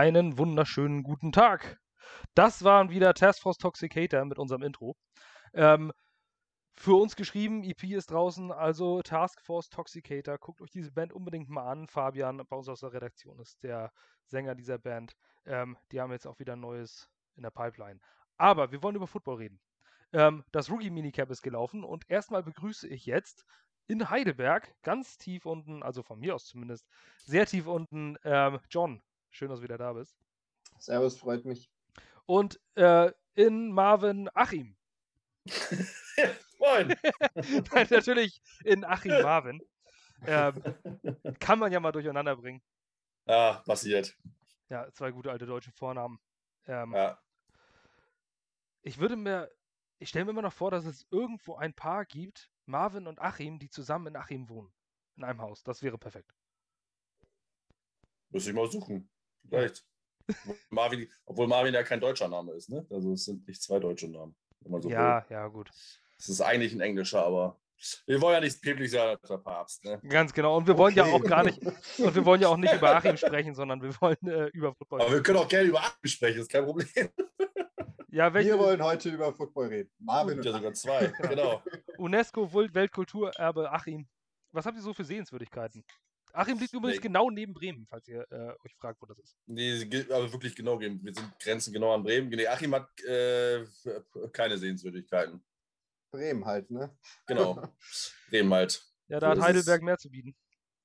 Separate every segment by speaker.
Speaker 1: einen wunderschönen guten Tag. Das waren wieder Taskforce Toxicator mit unserem Intro. Ähm, für uns geschrieben, EP ist draußen, also Taskforce Toxicator. Guckt euch diese Band unbedingt mal an. Fabian bei uns aus der Redaktion ist der Sänger dieser Band. Ähm, die haben jetzt auch wieder Neues in der Pipeline. Aber wir wollen über Football reden. Ähm, das Rookie-Minicap ist gelaufen und erstmal begrüße ich jetzt in Heidelberg, ganz tief unten, also von mir aus zumindest, sehr tief unten, ähm, John. Schön, dass du wieder da bist.
Speaker 2: Servus, freut mich.
Speaker 1: Und äh, in Marvin Achim.
Speaker 3: Moin.
Speaker 1: Nein, natürlich in Achim Marvin. Ähm, kann man ja mal durcheinander bringen.
Speaker 3: Ah, passiert.
Speaker 1: Ja, zwei gute alte deutsche Vornamen. Ähm,
Speaker 3: Ja.
Speaker 1: Ich würde mir, ich stelle mir immer noch vor, dass es irgendwo ein Paar gibt, Marvin und Achim, die zusammen in Achim wohnen. In einem Haus. Das wäre perfekt.
Speaker 3: Muss ich mal suchen. Vielleicht. Marvin, obwohl Marvin ja kein deutscher Name ist, ne? Also es sind nicht zwei deutsche Namen. Wenn man so
Speaker 1: ja, ja, gut.
Speaker 3: will. Es ist eigentlich ein englischer, aber wir wollen ja nicht päpstlich sein als der Papst, ne?
Speaker 1: Ganz genau. Und wir wollen ja
Speaker 2: Okay.
Speaker 1: auch gar nicht, und wir wollen ja auch nicht über Achim sprechen, sondern wir wollen äh, über Football.
Speaker 3: Aber wir können auch gerne über Atem sprechen, ist kein Problem.
Speaker 1: Ja, welche
Speaker 2: Wir wollen heute über Football reden. Marvin
Speaker 3: Gibt ja
Speaker 2: und
Speaker 3: sogar zwei, genau.
Speaker 1: UNESCO Welt- Weltkulturerbe Achim. Was habt ihr so für Sehenswürdigkeiten? Achim liegt übrigens
Speaker 3: Nee.
Speaker 1: genau neben Bremen, falls ihr äh, euch fragt, wo das ist.
Speaker 3: Nee, sie gilt aber wirklich genau. Wir sind Grenzen genau an Bremen. Nee, Achim hat äh, keine Sehenswürdigkeiten.
Speaker 2: Bremen halt, ne?
Speaker 3: Genau. Bremen halt.
Speaker 1: Ja, da
Speaker 3: So
Speaker 1: hat Heidelberg mehr zu bieten.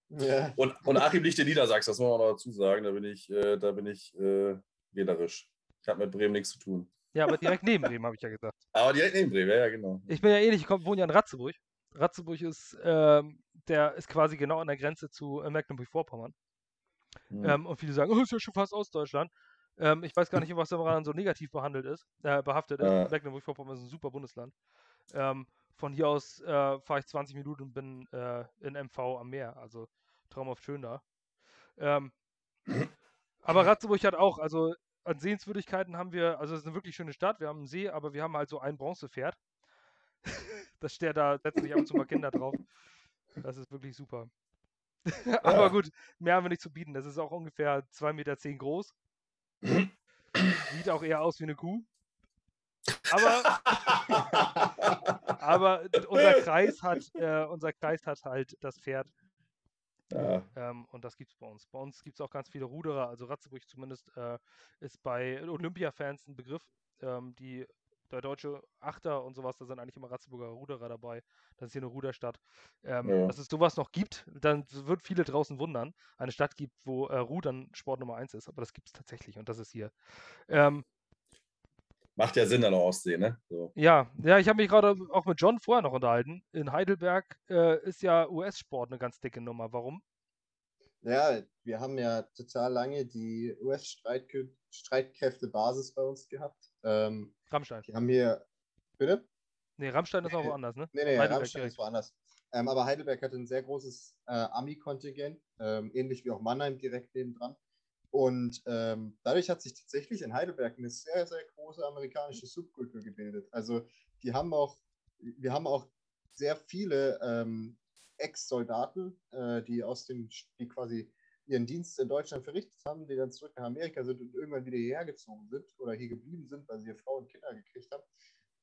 Speaker 2: Ja.
Speaker 3: Und, und Achim liegt in Niedersachsen, das muss man noch dazu sagen. Da bin ich, äh, da bin ich äh, wählerisch. Ich habe mit Bremen nichts zu tun.
Speaker 1: Ja, aber direkt neben Bremen, habe ich ja gesagt.
Speaker 3: Aber direkt neben Bremen, ja, ja, genau.
Speaker 1: Ich bin ja ähnlich, ich komm, wohne ja in Ratzeburg. Ratzeburg ist, ähm, der ist quasi genau an der Grenze zu äh, Mecklenburg-Vorpommern.
Speaker 3: Hm.
Speaker 1: Ähm, und viele sagen, oh, ist ja schon fast Ostdeutschland. Ähm, ich weiß gar nicht, was daran so negativ behandelt ist, äh, behaftet ist.
Speaker 3: Ja.
Speaker 1: Mecklenburg-Vorpommern ist ein super Bundesland. Ähm, von hier aus äh, fahre ich 20 Minuten und bin äh, in MV am Meer. Also traumhaft schön da. Ähm, aber Ratzeburg hat auch, also an Sehenswürdigkeiten haben wir, also es ist eine wirklich schöne Stadt, wir haben einen See, aber wir haben halt so ein Bronzepferd. das steht da, setzen sich ab und zu mal Kinder drauf. Das ist wirklich super. aber
Speaker 3: Ja.
Speaker 1: gut, mehr haben wir nicht zu bieten. Das ist auch ungefähr 2,10 Meter groß. Sieht auch eher aus wie eine Kuh. Aber, aber unser Kreis hat, äh, unser Kreis hat halt das Pferd
Speaker 3: ja.
Speaker 1: ähm, und das gibt es bei uns. Bei uns gibt es auch ganz viele Ruderer, also Ratzeburg zumindest äh, ist bei Olympia-Fans ein Begriff. Ähm, die, der deutsche Achter und sowas, da sind eigentlich immer Ratzeburger Ruderer dabei. Das ist hier eine Ruderstadt. Ähm,
Speaker 3: Ja.
Speaker 1: Dass es sowas noch gibt, dann wird viele draußen wundern. Eine Stadt gibt, wo äh, Rudern Sport Nummer eins ist, aber das gibt es tatsächlich und das ist hier. Ähm,
Speaker 3: Macht ja Sinn an der Ostsee, ne? So.
Speaker 1: ja, ja, ich habe mich gerade auch mit John vorher noch unterhalten. In Heidelberg äh, ist ja US-Sport eine ganz dicke Nummer. Warum?
Speaker 2: ja, wir haben ja total lange die US-Streitkräfte-Basis bei uns gehabt. Ähm,
Speaker 1: Rammstein.
Speaker 2: die haben hier. Bitte?
Speaker 1: Nee, Rammstein ist
Speaker 2: Nee,
Speaker 1: woanders, ne?
Speaker 2: Nee, nee,
Speaker 1: Heidelberg
Speaker 2: Rammstein
Speaker 1: direkt.
Speaker 2: ist woanders. Ähm, aber Heidelberg hatte ein sehr großes äh, Ami-Kontingent, ähm, ähnlich wie auch Mannheim direkt nebendran. Und ähm, dadurch hat sich tatsächlich in Heidelberg eine sehr, sehr große amerikanische Subkultur gebildet. Also die haben auch, wir haben auch sehr viele ähm, Ex-Soldaten, äh, die aus dem, die quasi ihren Dienst in Deutschland verrichtet haben, die dann zurück nach Amerika sind und irgendwann wieder hierher gezogen sind oder hier geblieben sind, weil sie hier Frauen und Kinder gekriegt haben.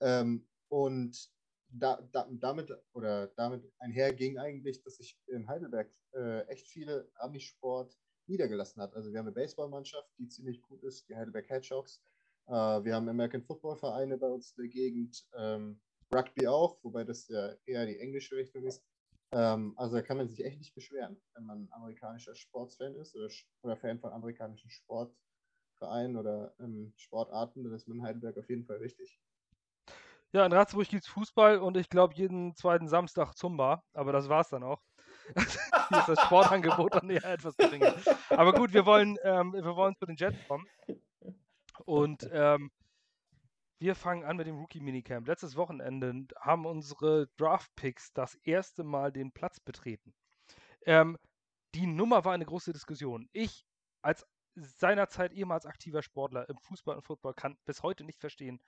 Speaker 2: Ähm, und da, da, damit oder damit einherging eigentlich, dass sich in Heidelberg äh, echt viele Amisport niedergelassen hat. Also wir haben eine Baseballmannschaft, die ziemlich gut ist, die Heidelberg Hedgehogs. Äh, wir haben American Football Vereine bei uns in der Gegend, ähm, Rugby auch, wobei das ja eher die englische Richtung ist. Ähm, also da kann man sich echt nicht beschweren, wenn man amerikanischer Sportsfan ist oder, oder Fan von amerikanischen Sportvereinen oder ähm, Sportarten, dann ist man in Heidelberg auf jeden Fall richtig.
Speaker 1: Ja, in Ratzeburg gibt es Fußball und ich glaube jeden zweiten Samstag Zumba, aber das war's dann auch. Ist das Sportangebot dann eher etwas geringer. Aber gut, wir wollen, ähm, wir wollen zu den Jets kommen. Und ähm, wir fangen an mit dem Rookie-Minicamp. Letztes Wochenende haben unsere Draft-Picks das erste Mal den Platz betreten. Ähm, die Nummer war eine große Diskussion. Ich als seinerzeit ehemals aktiver Sportler im Fußball und Football kann bis heute nicht verstehen,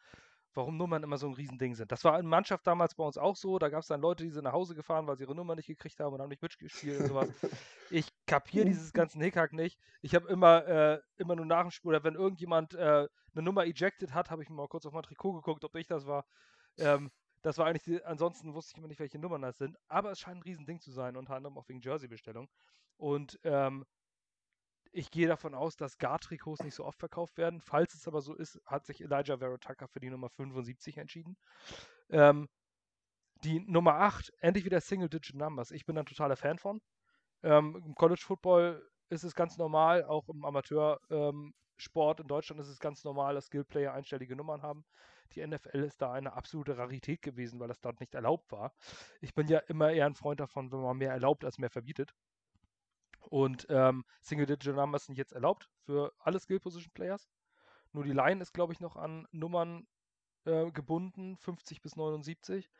Speaker 1: warum Nummern immer so ein Riesending sind. Das war in Mannschaft damals bei uns auch so. Da gab es dann Leute, die sind nach Hause gefahren, weil sie ihre Nummer nicht gekriegt haben und haben nicht mitgespielt und sowas. Ich kapiere dieses ganzen Hickhack nicht. Ich habe immer, äh, immer nur nach dem Spiel, oder wenn irgendjemand äh, eine Nummer ejected hat, habe ich mal kurz auf mein Trikot geguckt, ob ich das war. Ähm, das war eigentlich, die, ansonsten wusste ich immer nicht, welche Nummern das sind. Aber es scheint ein Riesending zu sein, unter anderem auch wegen Jersey-Bestellung. Und ähm, ich gehe davon aus, dass Guard-Trikots nicht so oft verkauft werden. Falls es aber so ist, hat sich Elijah Verotaka für die Nummer 75 entschieden. Ähm, die Nummer 8, endlich wieder Single-Digit Numbers. Ich bin ein totaler Fan von. Ähm, Im College Football ist es ganz normal, auch im Amateursport ähm, in Deutschland ist es ganz normal, dass Skillplayer einstellige Nummern haben. Die NFL ist da eine absolute Rarität gewesen, weil das dort nicht erlaubt war. Ich bin ja immer eher ein Freund davon, wenn man mehr erlaubt als mehr verbietet. Und ähm, Single-Digit Numbers sind jetzt erlaubt für alle Skill-Position-Players. Nur die Line ist, glaube ich, noch an Nummern äh, gebunden, 50 bis 79.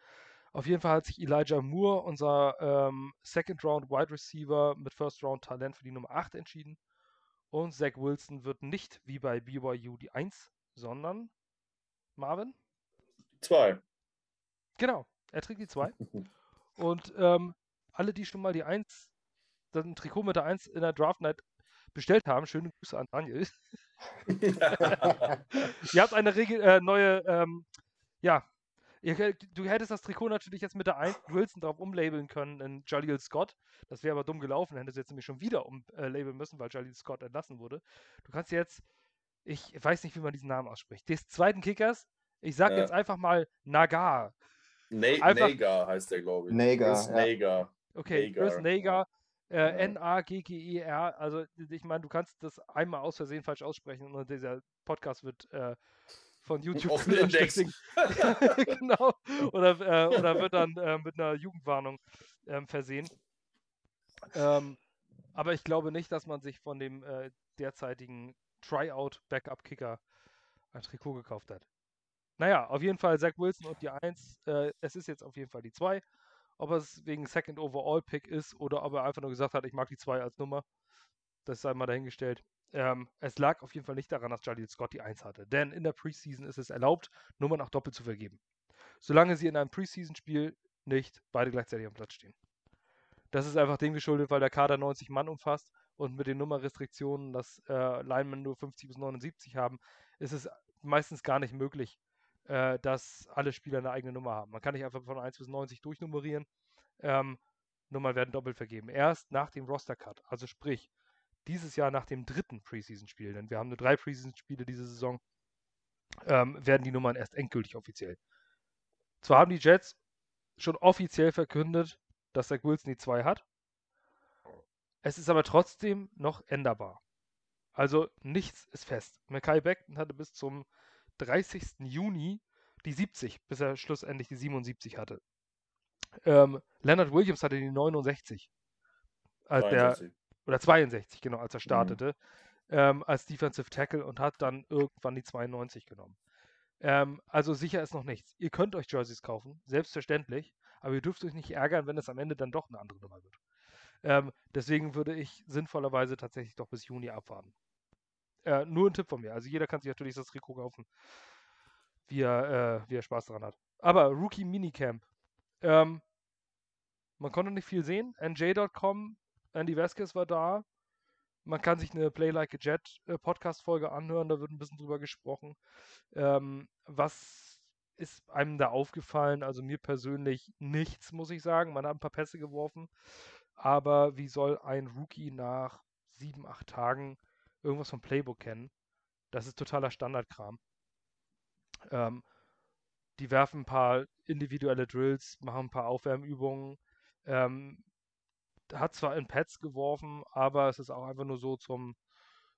Speaker 1: Auf jeden Fall hat sich Elijah Moore, unser ähm, Second Round Wide Receiver mit First Round Talent für die Nummer 8 entschieden. Und Zach Wilson wird nicht wie bei BYU die 1, sondern Marvin?
Speaker 3: 2.
Speaker 1: Genau, er trägt die 2. Und ähm, alle, die schon mal die 1, ein Trikot mit der 1 in der Draft Night bestellt haben, schöne Grüße an Daniel. Ihr habt eine Regel, äh, neue ähm, ja, du hättest das Trikot natürlich jetzt mit der 1 Wilson drauf umlabeln können in Jaleel Scott. Das wäre aber dumm gelaufen. Hättest du jetzt nämlich schon wieder umlabeln müssen, weil Jaleel Scott entlassen wurde. Du kannst jetzt, ich weiß nicht, wie man diesen Namen ausspricht, des zweiten Kickers, ich sag ja. jetzt einfach mal Nagar.
Speaker 3: Na einfach, Nagar heißt der, glaube ich.
Speaker 2: Nagar.
Speaker 3: Chris ja. Nagar.
Speaker 1: Okay, Nagar. Chris Nagar. Äh, N-A-G-G-E-R. Also, ich meine, du kannst das einmal aus Versehen falsch aussprechen und dieser Podcast wird äh, von YouTube
Speaker 3: Offen Index.
Speaker 1: genau. Oder, äh, oder wird dann äh, mit einer Jugendwarnung ähm, versehen. Ähm, aber ich glaube nicht, dass man sich von dem äh, derzeitigen Tryout-Backup-Kicker ein Trikot gekauft hat. Naja, auf jeden Fall Zach Wilson und die 1. Äh, es ist jetzt auf jeden Fall die 2. Ob es wegen Second Overall Pick ist oder ob er einfach nur gesagt hat, ich mag die 2 als Nummer, das sei mal dahingestellt. Ähm, es lag auf jeden Fall nicht daran, dass Jaleel Scott die 1 hatte. Denn in der Preseason ist es erlaubt, Nummern auch doppelt zu vergeben. Solange sie in einem Preseason-Spiel nicht beide gleichzeitig am Platz stehen. Das ist einfach dem geschuldet, weil der Kader 90 Mann umfasst und mit den Nummerrestriktionen, dass äh, Linemen nur 50 bis 79 haben, ist es meistens gar nicht möglich, äh, dass alle Spieler eine eigene Nummer haben. Man kann nicht einfach von 1 bis 90 durchnummerieren. Ähm, Nummern werden doppelt vergeben. Erst nach dem Roster-Cut. Also sprich, dieses Jahr nach dem dritten Preseason-Spiel, denn wir haben nur drei Preseason-Spiele diese Saison, ähm, werden die Nummern erst endgültig offiziell. Zwar haben die Jets schon offiziell verkündet, dass Zach Wilson die 2 hat. Es ist aber trotzdem noch änderbar. Also nichts ist fest. Mackay Beckton hatte bis zum 30. Juni die 70, bis er schlussendlich die 77 hatte. Ähm, Leonard Williams hatte die 69. Als 63. der, oder 62, genau, als er mhm. startete, mhm. ähm, als Defensive Tackle und hat dann irgendwann die 92 genommen. Ähm, also sicher ist noch nichts. Ihr könnt euch Jerseys kaufen, selbstverständlich, aber ihr dürft euch nicht ärgern, wenn es am Ende dann doch eine andere Nummer wird. Ähm, deswegen würde ich sinnvollerweise tatsächlich doch bis Juni abwarten. Äh, nur ein Tipp von mir. Also jeder kann sich natürlich das Trikot kaufen, wie er, äh, wie er Spaß daran hat. Aber Rookie Minicamp. Ähm, man konnte nicht viel sehen. NJ.com Andy Vasquez war da. Man kann sich eine Play Like a Jet äh, Podcast-Folge anhören, da wird ein bisschen drüber gesprochen. Ähm, was ist einem da aufgefallen? Also mir persönlich nichts, muss ich sagen. Man hat ein paar Pässe geworfen. Aber wie soll ein Rookie nach sieben, acht Tagen irgendwas vom Playbook kennen? Das ist totaler Standardkram. Ähm, die werfen ein paar individuelle Drills, machen ein paar Aufwärmübungen. Ähm, hat zwar in Pads geworfen, aber es ist auch einfach nur so zum,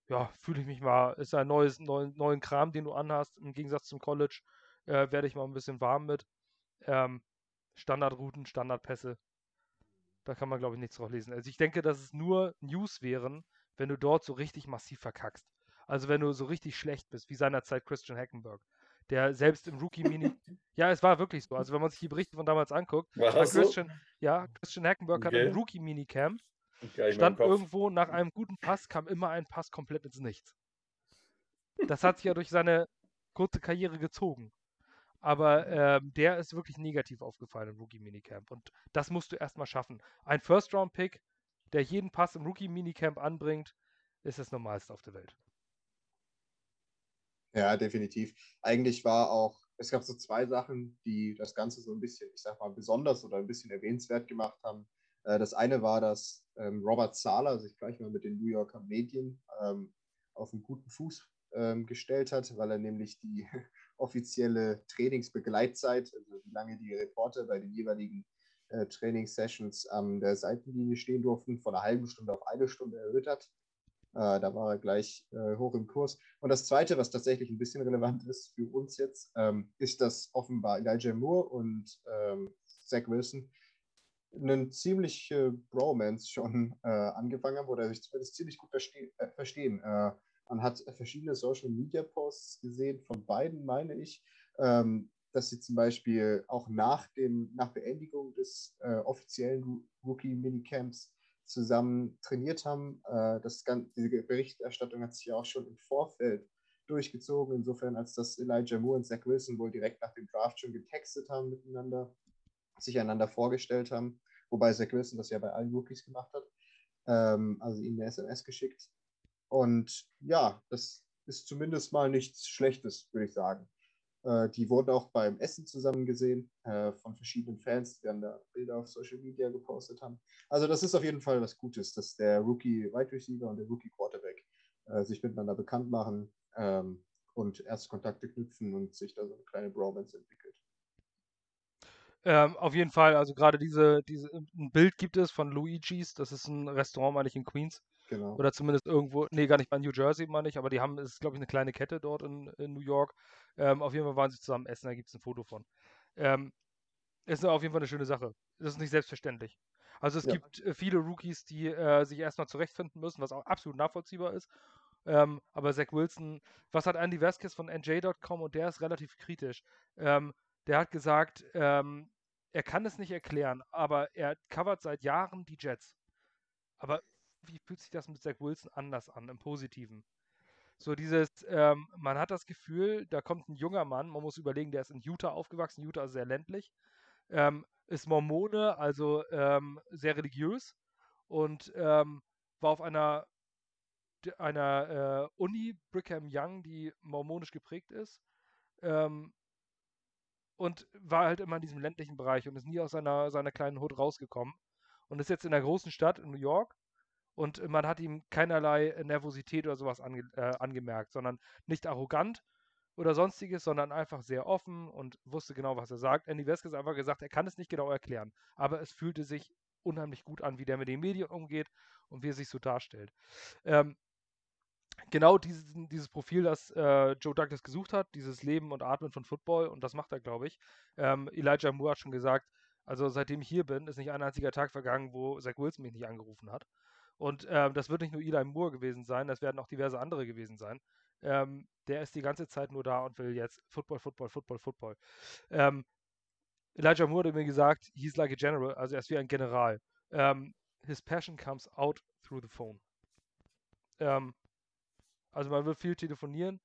Speaker 1: ja, fühle ich mich mal, ist ein neues, neuen, neuen Kram, den du anhast, im Gegensatz zum College, äh, werde ich mal ein bisschen warm mit. Ähm, Standardrouten, Standardpässe. Da kann man, glaube ich, nichts drauf lesen. Also ich denke, dass es nur News wären, wenn du dort so richtig massiv verkackst. Also wenn du so richtig schlecht bist, wie seinerzeit Christian Hackenberg der selbst im Rookie-Mini. ja, es war wirklich so. Also, wenn man sich die Berichte von damals anguckt,
Speaker 3: war
Speaker 1: Christian, so? ja, Christian Hackenberg okay. hat im Rookie-Minicamp stand irgendwo nach einem guten Pass, kam immer ein Pass komplett ins Nichts. Das hat sich ja durch seine kurze Karriere gezogen. Aber ähm, der ist wirklich negativ aufgefallen im Rookie-Minicamp. Und das musst du erstmal schaffen. Ein First-Round-Pick der jeden Pass im Rookie-Minicamp anbringt, ist das Normalste auf der Welt.
Speaker 2: Ja, definitiv. Eigentlich war auch, es gab so zwei Sachen, die das Ganze so ein bisschen, ich sag mal, besonders oder ein bisschen erwähnenswert gemacht haben. Äh, das eine war, dass ähm, Robert Sala sich gleich mal mit den New Yorker Medien ähm, auf einen guten Fuß ähm, gestellt hat, weil er nämlich die offizielle Trainingsbegleitzeit, also wie lange die Reporter bei den jeweiligen äh, Trainingssessions an der Seitenlinie stehen durften, von einer halben Stunde auf eine Stunde erhöht hat. Äh, da war er gleich äh, hoch im Kurs. Und das Zweite, was tatsächlich ein bisschen relevant ist für uns jetzt, ähm, ist, dass offenbar Elijah Moore und ähm, Zach Wilson einen ziemlich äh, Bromance schon äh, angefangen haben oder sich zumindest ziemlich gut verste äh, verstehen. Äh, man hat verschiedene Social Media Posts gesehen von beiden, meine ich, ähm, dass sie zum Beispiel auch nach, dem, nach Beendigung des offiziellen Rookie-Minicamps zusammen trainiert haben. Äh, das, diese Berichterstattung hat sich ja auch schon im Vorfeld durchgezogen, insofern als dass Elijah Moore und Zach Wilson wohl direkt nach dem Draft schon getextet haben miteinander, sich einander vorgestellt haben, wobei Zach Wilson das ja bei allen Rookies gemacht hat, ähm, also ihnen eine SMS geschickt. Und ja, das ist zumindest mal nichts Schlechtes, würde ich sagen. Äh, die wurden auch beim Essen zusammen gesehen äh, von verschiedenen Fans, die dann da Bilder auf Social Media gepostet haben. Also das ist auf jeden Fall was Gutes, dass der Rookie Wide Receiver und der Rookie Quarterback äh, sich miteinander bekannt machen ähm, und erste Kontakte knüpfen und sich da so eine kleine Bromance entwickelt.
Speaker 1: Ähm, auf jeden Fall, also gerade diese, diese, ein Bild gibt es von Luigi's, das ist ein Restaurant, meine ich, in Queens.
Speaker 2: Genau.
Speaker 1: Oder zumindest irgendwo, nee, gar nicht bei New Jersey, meine ich, aber die haben, es ist, glaube ich, eine kleine Kette dort in, in New York. Ähm, auf jeden Fall waren sie zusammen essen, da gibt es ein Foto von. Ähm, ist auf jeden Fall eine schöne Sache. Das ist nicht selbstverständlich. Also es ja. gibt äh, viele Rookies, die äh, sich erstmal zurechtfinden müssen, was auch absolut nachvollziehbar ist. Ähm, aber Zach Wilson, was hat Andy Vasquez von NJ.com und der ist relativ kritisch. Ähm, der hat gesagt, ähm, er kann es nicht erklären, aber er covert seit Jahren die Jets. Aber wie fühlt sich das mit Zach Wilson anders an, im Positiven? So dieses, ähm, man hat das Gefühl, da kommt ein junger Mann, man muss überlegen, der ist in Utah aufgewachsen, Utah ist sehr ländlich, ähm, ist Mormone, also ähm, sehr religiös und ähm, war auf einer, einer äh, Uni, Brigham Young, die mormonisch geprägt ist ähm, und war halt immer in diesem ländlichen Bereich und ist nie aus seiner, seiner kleinen Hut rausgekommen und ist jetzt in der großen Stadt in New York und man hat ihm keinerlei Nervosität oder sowas ange äh, angemerkt, sondern nicht arrogant oder sonstiges, sondern einfach sehr offen und wusste genau, was er sagt. Andy Veskes hat einfach gesagt, er kann es nicht genau erklären, aber es fühlte sich unheimlich gut an, wie der mit den Medien umgeht und wie er sich so darstellt. Ähm, genau dieses, dieses Profil, das äh, Joe Douglas gesucht hat, dieses Leben und Atmen von Football, und das macht er, glaube ich. Ähm, Elijah Moore hat schon gesagt, also seitdem ich hier bin, ist nicht ein einziger Tag vergangen, wo Zach Wilson mich nicht angerufen hat. Und ähm, das wird nicht nur Eli Moore gewesen sein, das werden auch diverse andere gewesen sein. Ähm, der ist die ganze Zeit nur da und will jetzt Football, Football, Football, Football. Ähm, Elijah Moore hat mir gesagt, he's like a general, also er ist wie ein General. Ähm, his passion comes out through the phone. Ähm, also man will viel telefonieren.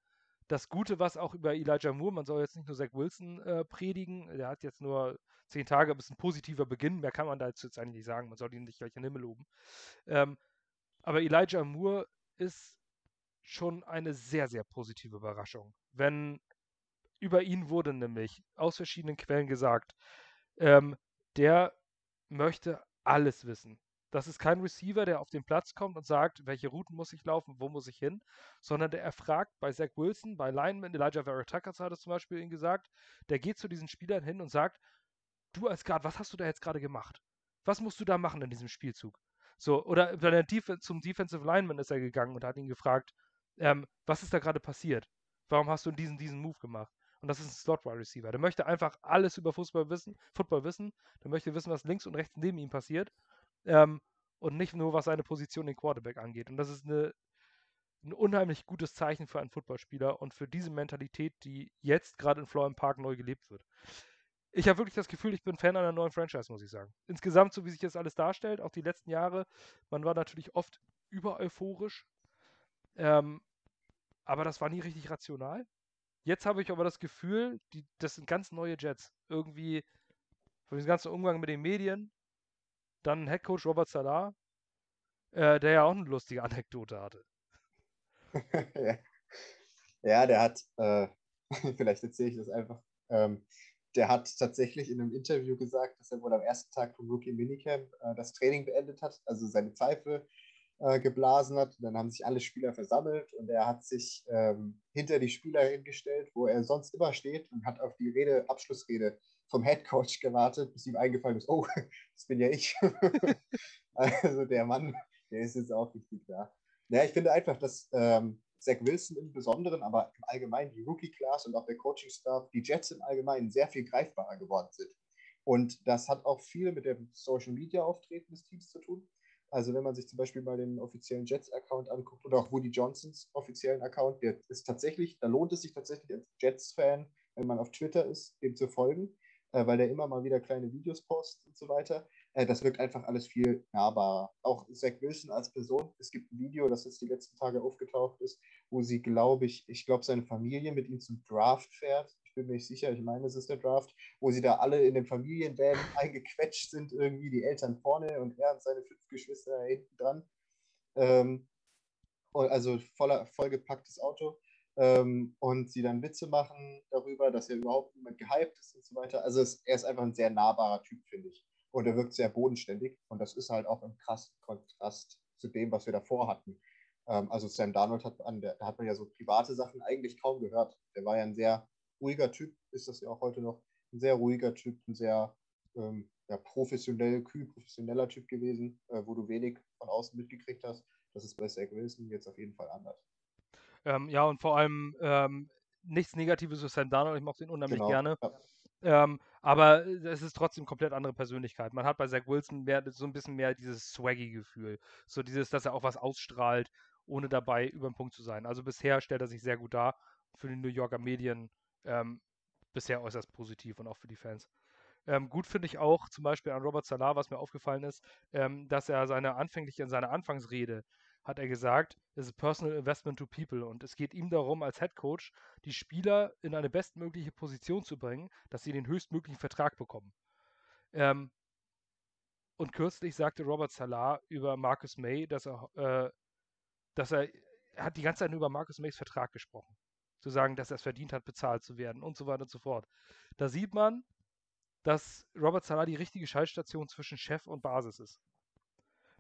Speaker 1: Das Gute, was auch über Elijah Moore, man soll jetzt nicht nur Zach Wilson äh, predigen, der hat jetzt nur zehn Tage, aber es ist ein positiver Beginn, mehr kann man da jetzt eigentlich sagen, man soll ihn nicht gleich in den Himmel loben. Ähm, aber Elijah Moore ist schon eine sehr, sehr positive Überraschung. Wenn über ihn wurde nämlich aus verschiedenen Quellen gesagt, ähm, der möchte alles wissen. Das ist kein Receiver, der auf den Platz kommt und sagt, welche Routen muss ich laufen, wo muss ich hin, sondern der erfragt bei Zach Wilson, bei Lineman, Elijah Vera Tuckers hat es zum Beispiel ihn gesagt, der geht zu diesen Spielern hin und sagt, du als Guard, was hast du da jetzt gerade gemacht? Was musst du da machen in diesem Spielzug? So, oder der Def zum Defensive Lineman ist er gegangen und hat ihn gefragt, ähm, was ist da gerade passiert? Warum hast du diesen, diesen Move gemacht? Und das ist ein Slot-Wide Receiver. Der möchte einfach alles über Fußball wissen, Football wissen. Der möchte wissen, was links und rechts neben ihm passiert. Ähm, und nicht nur, was seine Position den Quarterback angeht. Und das ist eine, ein unheimlich gutes Zeichen für einen Footballspieler und für diese Mentalität, die jetzt gerade in Florham Park neu gelebt wird ich habe wirklich das Gefühl, ich bin Fan einer neuen Franchise, muss ich sagen. Insgesamt, so wie sich das alles darstellt, auch die letzten Jahre, man war natürlich oft über euphorisch. Ähm, aber das war nie richtig rational. Jetzt habe ich aber das Gefühl, die, das sind ganz neue Jets. Irgendwie von diesem ganzen Umgang mit den Medien. Dann Headcoach Robert Salah. äh, der ja auch eine lustige Anekdote hatte.
Speaker 2: ja, der hat, äh, vielleicht erzähle ich das einfach, ähm, der hat tatsächlich in einem Interview gesagt, dass er wohl am ersten Tag vom Rookie Minicamp äh, das Training beendet hat, also seine Pfeife äh, geblasen hat. Und dann haben sich alle Spieler versammelt und er hat sich ähm, hinter die Spieler hingestellt, wo er sonst immer steht und hat auf die Rede, Abschlussrede vom Head Coach gewartet, bis ihm eingefallen ist, oh, das bin ja ich. also der Mann, der ist jetzt auch richtig da. Ja, ich finde einfach, dass ähm, Zach Wilson im Besonderen, aber im Allgemeinen die Rookie-Class und auch der Coaching-Staff, die Jets im Allgemeinen sehr viel greifbarer geworden sind. Und das hat auch viel mit dem Social-Media-Auftreten des Teams zu tun. Also wenn man sich zum Beispiel mal den offiziellen Jets-Account anguckt oder auch Woody Johnsons offiziellen Account, der ist tatsächlich, da lohnt es sich tatsächlich als Jets-Fan, wenn man auf Twitter ist, dem zu folgen, äh, weil der immer mal wieder kleine Videos postet und so weiter. Äh, das wirkt einfach alles viel nahbarer. Auch Zach Wilson als Person. Es gibt ein Video, das jetzt die letzten Tage aufgetaucht ist, wo sie, glaube ich, ich glaube, seine Familie mit ihm zum Draft fährt. Ich bin mir nicht sicher, ich meine, es ist der Draft, wo sie da alle in den Familienvan eingequetscht sind, irgendwie die Eltern vorne und er und seine fünf Geschwister hinten dran. Ähm, also voller, vollgepacktes Auto. Ähm, und sie dann Witze machen darüber, dass er überhaupt niemand gehypt ist und so weiter. Also es, er ist einfach ein sehr nahbarer Typ, finde ich. Und er wirkt sehr bodenständig. Und das ist halt auch im krassen Kontrast zu dem, was wir davor hatten. Ähm, also Sam Darnold hat an der, da hat man ja so private Sachen eigentlich kaum gehört. Der war ja ein sehr ruhiger Typ, ist das ja auch heute noch. Ein sehr ruhiger Typ, ein sehr ähm, ja, professionell, kühl, professioneller Typ gewesen, äh, wo du wenig von außen mitgekriegt hast. Das ist bei Zach Wilson jetzt auf jeden Fall anders.
Speaker 1: Ähm, ja, und vor allem ähm, nichts Negatives für Sam Darnold. Ich mochte ihn unheimlich
Speaker 2: Genau,
Speaker 1: gerne.
Speaker 2: ja.
Speaker 1: Ähm, aber es ist trotzdem komplett andere Persönlichkeit. Man hat bei Zach Wilson mehr, so ein bisschen mehr dieses Swaggy-Gefühl. So dieses, dass er auch was ausstrahlt, ohne dabei über den Punkt zu sein. Also bisher stellt er sich sehr gut dar. Für die New Yorker Medien ähm, bisher äußerst positiv und auch für die Fans. Ähm, gut finde ich auch zum Beispiel an Robert Salah, was mir aufgefallen ist, ähm, dass er seine anfängliche, in seiner Anfangsrede hat er gesagt, es ist personal investment to people und es geht ihm darum, als Head Coach die Spieler in eine bestmögliche Position zu bringen, dass sie den höchstmöglichen Vertrag bekommen. Ähm, und kürzlich sagte Robert Salah über Marcus May, dass er, äh, dass er, er hat die ganze Zeit über Marcus Mays Vertrag gesprochen. Zu sagen, dass er es verdient hat, bezahlt zu werden und so weiter und so fort. Da sieht man, dass Robert Salah die richtige Schaltstation zwischen Chef und Basis ist.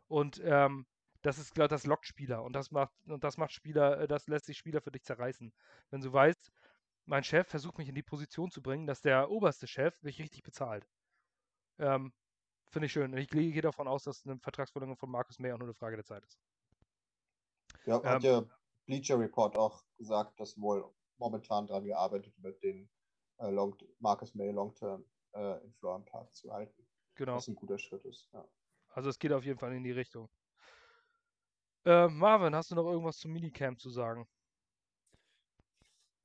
Speaker 1: Und ähm, das ist, glaub, das lockt Spieler und das macht, und das macht Spieler, äh, das lässt sich Spieler für dich zerreißen. Wenn du weißt, mein Chef versucht mich in die Position zu bringen, dass der oberste Chef mich richtig bezahlt. Ähm, Finde ich schön. Und ich gehe davon aus, dass eine Vertragsverlängerung von Markus May auch nur eine Frage der Zeit ist.
Speaker 2: Ja, hat
Speaker 1: Ähm,
Speaker 2: ja Bleacher Report auch gesagt, dass wohl momentan daran gearbeitet wird, den äh, Long Marcus May Long-Term äh, in Florian Park zu halten.
Speaker 1: Genau.
Speaker 2: Was ein guter Schritt ist. Ja.
Speaker 1: Also es geht auf jeden Fall in die Richtung. Äh, Marvin, hast du noch irgendwas zum Minicamp zu sagen?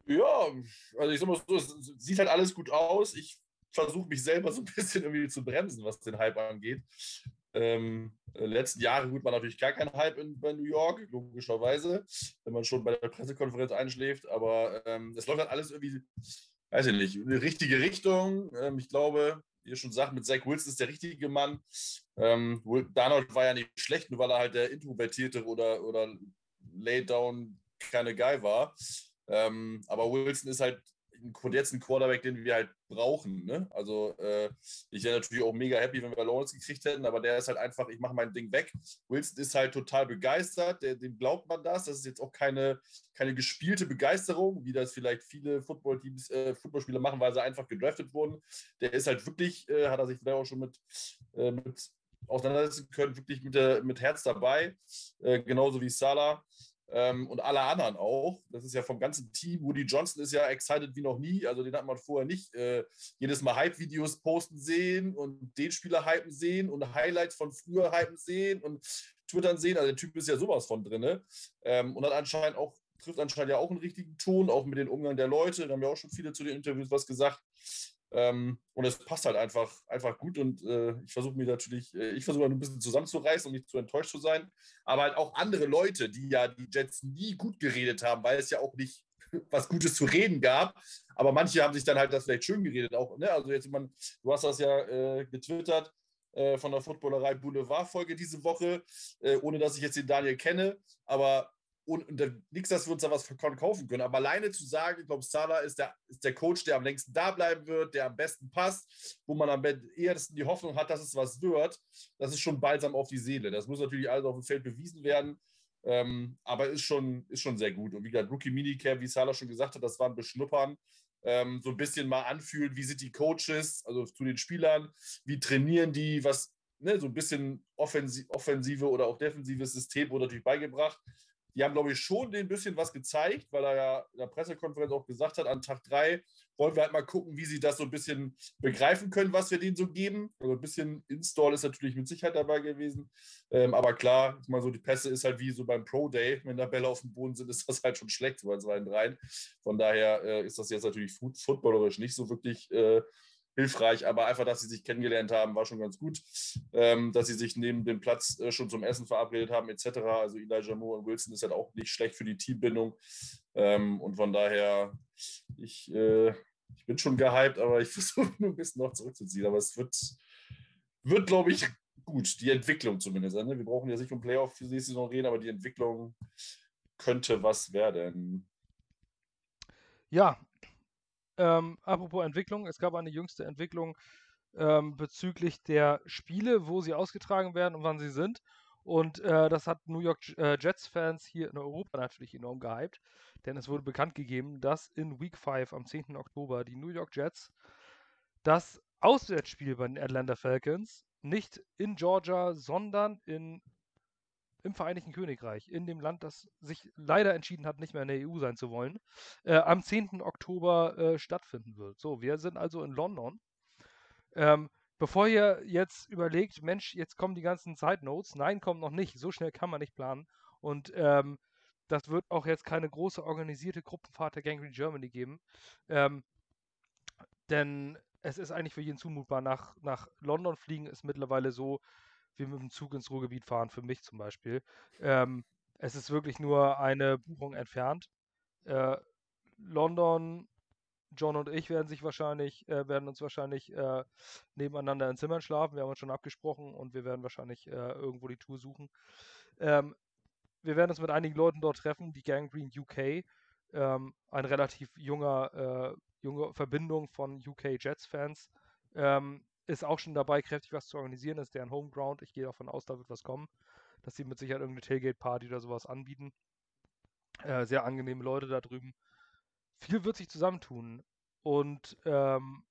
Speaker 3: Ja, also ich sag mal so, es sieht halt alles gut aus. Ich versuche mich selber so ein bisschen irgendwie zu bremsen, was den Hype angeht. Ähm, äh, letzten Jahre gut, man natürlich gar keinen Hype in, bei New York, logischerweise, wenn man schon bei der Pressekonferenz einschläft, aber ähm, es läuft halt alles irgendwie, weiß ich nicht, in die richtige Richtung. Ähm, ich glaube, ihr schon sagt, mit Zach Wilson ist der richtige Mann. Ähm, Darnold war ja nicht schlecht, nur weil er halt der introvertierte oder, oder Laydown keine Guy war. Ähm, aber Wilson ist halt jetzt ein Quarterback, den wir halt brauchen. Ne? Also äh, ich wäre natürlich auch mega happy, wenn wir Lawrence gekriegt hätten, aber der ist halt einfach, ich mache mein Ding weg. Wilson ist halt total begeistert, der, dem glaubt man das. Das ist jetzt auch keine, keine gespielte Begeisterung, wie das vielleicht viele Footballteams, äh, Footballspieler machen, weil sie einfach gedraftet wurden. Der ist halt wirklich, äh, hat er sich vielleicht auch schon mit, äh, mit auseinandersetzen können, wirklich mit, der, mit Herz dabei, äh, genauso wie Salah. Ähm, und alle anderen auch. Das ist ja vom ganzen Team. Woody Johnson ist ja excited wie noch nie. Also den hat man vorher nicht äh, jedes Mal Hype-Videos posten sehen und den Spieler hypen sehen und Highlights von früher hypen sehen und twittern sehen. Also der Typ ist ja sowas von drin. Ähm, und hat anscheinend auch, trifft anscheinend ja auch einen richtigen Ton, auch mit dem Umgang der Leute. Da haben ja auch schon viele zu den Interviews was gesagt. Ähm, und es passt halt einfach, einfach gut und äh, ich versuche mir natürlich, äh, ich versuche ein bisschen zusammenzureißen und nicht zu enttäuscht zu sein. Aber halt auch andere Leute, die ja die Jets nie gut geredet haben, weil es ja auch nicht was Gutes zu reden gab. Aber manche haben sich dann halt das vielleicht schön geredet auch. Ne? Also jetzt, man, du hast das ja äh, getwittert. äh, von der Footballerei Boulevard-Folge diese Woche, äh, ohne dass ich jetzt den Daniel kenne. Aber und, und nichts, dass wir uns da was kaufen können. Aber alleine zu sagen, ich glaube, Salah ist der, ist der Coach, der am längsten da bleiben wird, der am besten passt, wo man am ehesten die Hoffnung hat, dass es was wird, das ist schon balsam auf die Seele. Das muss natürlich alles auf dem Feld bewiesen werden. Ähm, aber ist schon, ist schon sehr gut. Und wie gesagt, Rookie Minicamp, wie Salah schon gesagt hat, das war ein Beschnuppern. Ähm, so ein bisschen mal anfühlt, wie sind die Coaches, also zu den Spielern, wie trainieren die, was, ne, so ein bisschen offensive, offensive oder auch defensives System wurde natürlich beigebracht die haben, glaube ich, schon ein bisschen was gezeigt, weil er ja in der Pressekonferenz auch gesagt hat, an Tag drei wollen wir halt mal gucken, wie sie das so ein bisschen begreifen können, was wir denen so geben. Also ein bisschen Install ist natürlich mit Sicherheit dabei gewesen. Ähm, aber klar, mal so, die Pässe ist halt wie so beim Pro Day, wenn da Bälle auf dem Boden sind, ist das halt schon schlecht, so bei zwei und dreien. Von daher äh, ist das jetzt natürlich footballerisch nicht so wirklich äh, hilfreich, aber einfach, dass sie sich kennengelernt haben, war schon ganz gut. Ähm, dass sie sich neben dem Platz äh, schon zum Essen verabredet haben, etc. Also Elijah Moore und Wilson ist halt auch nicht schlecht für die Teambindung. Ähm, und von daher, ich, äh, ich bin schon gehypt, aber ich versuche nur ein bisschen noch zurückzuziehen. Aber es wird, wird glaube ich, gut. Die Entwicklung zumindest. Ne? Wir brauchen ja nicht um Playoff für nächste Saison reden, aber die Entwicklung könnte was werden.
Speaker 1: Ja, ähm, apropos Entwicklung, es gab eine jüngste Entwicklung ähm, bezüglich der Spiele, wo sie ausgetragen werden und wann sie sind. Und äh, das hat New York äh, Jets-Fans hier in Europa natürlich enorm gehypt, denn es wurde bekannt gegeben, dass in Week 5 am 10. Oktober die New York Jets das Auswärtsspiel bei den Atlanta Falcons nicht in Georgia, sondern in im Vereinigten Königreich, in dem Land, das sich leider entschieden hat, nicht mehr in der EU sein zu wollen, äh, am 10. Oktober äh, stattfinden wird. So, wir sind also in London. Ähm, bevor ihr jetzt überlegt, Mensch, jetzt kommen die ganzen Side Notes, nein, kommt noch nicht. So schnell kann man nicht planen. Und ähm, das wird auch jetzt keine große organisierte Gruppenfahrt der Gangrene Germany geben. Ähm, denn es ist eigentlich für jeden zumutbar. Nach, nach London fliegen ist mittlerweile so, wie mit dem Zug ins Ruhrgebiet fahren, für mich zum Beispiel. Ähm, es ist wirklich nur eine Buchung entfernt. Äh, London, John und ich werden sich wahrscheinlich, äh, werden uns wahrscheinlich äh, nebeneinander in Zimmern schlafen. Wir haben uns schon abgesprochen und wir werden wahrscheinlich äh, irgendwo die Tour suchen. Ähm, wir werden uns mit einigen Leuten dort treffen, die Gangrene UK, ähm, ein relativ junger, äh, junge Verbindung von UK Jets-Fans. Ähm, ist auch schon dabei, kräftig was zu organisieren. Das ist deren Homeground. Ich gehe davon aus, da wird was kommen, dass sie mit Sicherheit irgendeine Tailgate-Party oder sowas anbieten. Äh, sehr angenehme Leute da drüben. Viel wird sich zusammentun. Und ähm,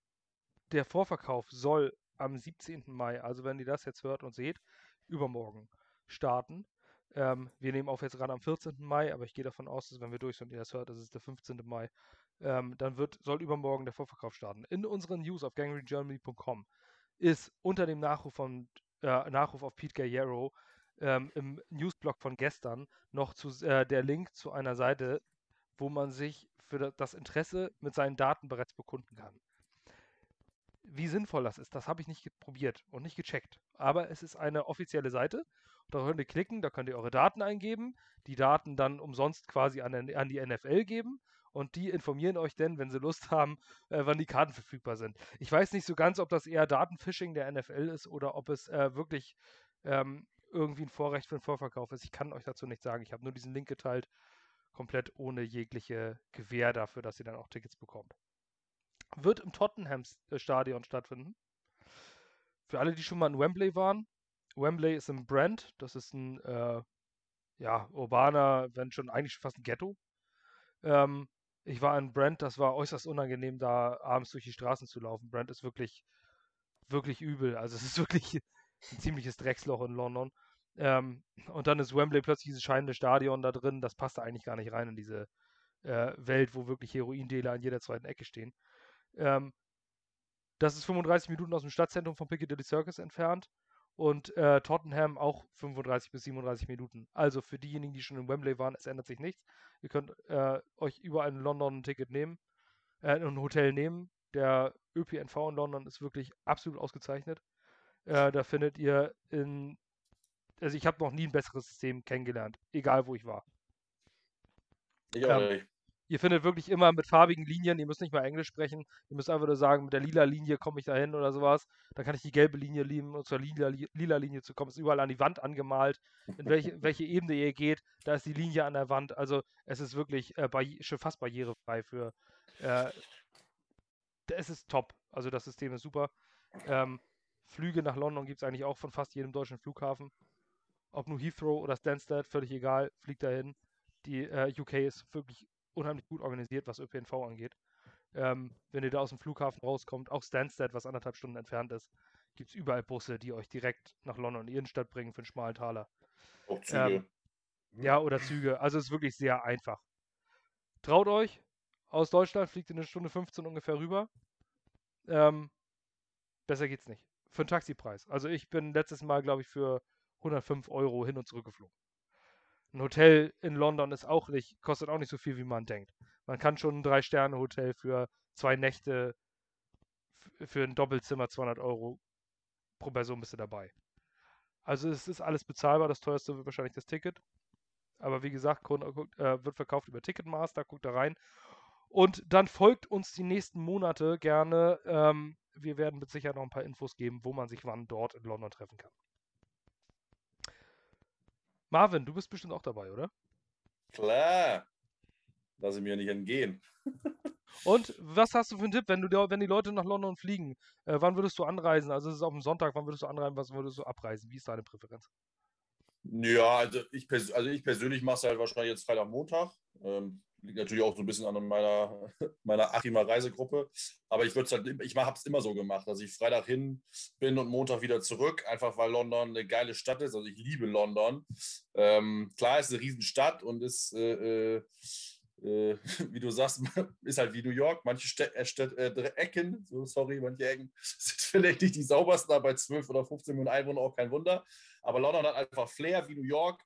Speaker 1: der Vorverkauf soll am 17. Mai, also wenn ihr das jetzt hört und seht, übermorgen starten. Ähm, wir nehmen auf jetzt gerade am 14. Mai, aber ich gehe davon aus, dass wenn wir durch sind und ihr das hört, das ist der 15. Mai. Ähm, dann wird, soll übermorgen der Vorverkauf starten. In unseren News auf gangregermany.com ist unter dem Nachruf, von, äh, Nachruf auf Pete Guerrero ähm, im Newsblog von gestern noch zu, äh, der Link zu einer Seite, wo man sich für das Interesse mit seinen Daten bereits bekunden kann. Wie sinnvoll das ist, das habe ich nicht probiert und nicht gecheckt. Aber es ist eine offizielle Seite. Da könnt ihr klicken, da könnt ihr eure Daten eingeben, die Daten dann umsonst quasi an, an die NFL geben und die informieren euch denn, wenn sie Lust haben, äh, wann die Karten verfügbar sind. Ich weiß nicht so ganz, ob das eher Datenfishing der NFL ist oder ob es äh, wirklich ähm, irgendwie ein Vorrecht für den Vorverkauf ist. Ich kann euch dazu nicht sagen. Ich habe nur diesen Link geteilt, komplett ohne jegliche Gewähr dafür, dass ihr dann auch Tickets bekommt. Wird im Tottenham-Stadion stattfinden. Für alle, die schon mal in Wembley waren. Wembley ist im Brand. Das ist ein äh, ja, urbaner, wenn schon eigentlich fast ein Ghetto. Ähm, ich war in Brent, das war äußerst unangenehm, da abends durch die Straßen zu laufen. Brent ist wirklich, wirklich übel. Also es ist wirklich ein ziemliches Drecksloch in London. Ähm, und dann ist Wembley plötzlich dieses scheinende Stadion da drin. Das passt da eigentlich gar nicht rein in diese äh, Welt, wo wirklich Heroindealer an jeder zweiten Ecke stehen. Ähm, das ist 35 Minuten aus dem Stadtzentrum von Piccadilly Circus entfernt und äh, Tottenham auch 35 bis 37 Minuten. Also für diejenigen, die schon in Wembley waren, es ändert sich nichts. Ihr könnt äh, euch überall in London ein Ticket nehmen, äh, ein Hotel nehmen. Der ÖPNV in London ist wirklich absolut ausgezeichnet. Äh, da findet ihr in, also ich habe noch nie ein besseres System kennengelernt, egal wo ich war.
Speaker 3: Ich auch ähm, nicht.
Speaker 1: Ihr findet wirklich immer mit farbigen Linien, ihr müsst nicht mal Englisch sprechen, ihr müsst einfach nur sagen, mit der lila Linie komme ich da hin oder sowas. Dann kann ich die gelbe Linie lieben, um zur lila, lila Linie zu kommen. Ist überall an die Wand angemalt. In welche, welche Ebene ihr geht, da ist die Linie an der Wand. Also es ist wirklich äh, schon fast barrierefrei für. Äh, es ist top. Also das System ist super. Ähm, Flüge nach London gibt es eigentlich auch von fast jedem deutschen Flughafen. Ob nur Heathrow oder Stansted, völlig egal, fliegt dahin. Die äh, UK ist wirklich unheimlich gut organisiert, was ÖPNV angeht. Ähm, wenn ihr da aus dem Flughafen rauskommt, auch Stansted, was anderthalb Stunden entfernt ist, gibt es überall Busse, die euch direkt nach London in Innenstadt bringen für einen schmalen Taler.
Speaker 3: Auch Züge. Ähm,
Speaker 1: hm. Ja, oder Züge. Also es ist wirklich sehr einfach. Traut euch, aus Deutschland fliegt ihr eine Stunde 15 ungefähr rüber. Ähm, besser geht's nicht. Für einen Taxipreis. Also ich bin letztes Mal, glaube ich, für 105 Euro hin und zurück geflogen. Ein Hotel in London ist auch nicht, kostet auch nicht so viel, wie man denkt. Man kann schon ein Drei-Sterne-Hotel für zwei Nächte für ein Doppelzimmer 200 Euro pro Person bist du dabei. Also es ist alles bezahlbar. Das teuerste wird wahrscheinlich das Ticket. Aber wie gesagt, äh, wird verkauft über Ticketmaster. Guckt da rein. Und dann folgt uns die nächsten Monate gerne. Ähm, wir werden mit Sicherheit noch ein paar Infos geben, wo man sich wann dort in London treffen kann. Marvin, du bist bestimmt auch dabei, oder?
Speaker 3: Klar. Lass ich mir nicht entgehen.
Speaker 1: Und was hast du für einen Tipp, wenn, du, wenn die Leute nach London fliegen? Äh, wann würdest du anreisen? Also es ist auf dem Sonntag, wann würdest du anreisen, was würdest du abreisen? Wie ist deine Präferenz?
Speaker 3: Ja, also ich, also ich persönlich mache es halt wahrscheinlich jetzt Freitag, Montag. Ähm, liegt natürlich auch so ein bisschen an meiner, meiner Achimer Reisegruppe. Aber ich würde halt, ich habe es immer so gemacht, dass ich Freitag hin bin und Montag wieder zurück, einfach weil London eine geile Stadt ist. Also ich liebe London. Ähm, klar, ist eine Riesenstadt und ist, äh, äh, wie du sagst, ist halt wie New York. Manche Städ äh, äh, Ecken, so sorry, manche Ecken sind vielleicht nicht die saubersten, aber bei 12 oder 15 Millionen Einwohnern auch kein Wunder. Aber London hat einfach Flair wie New York.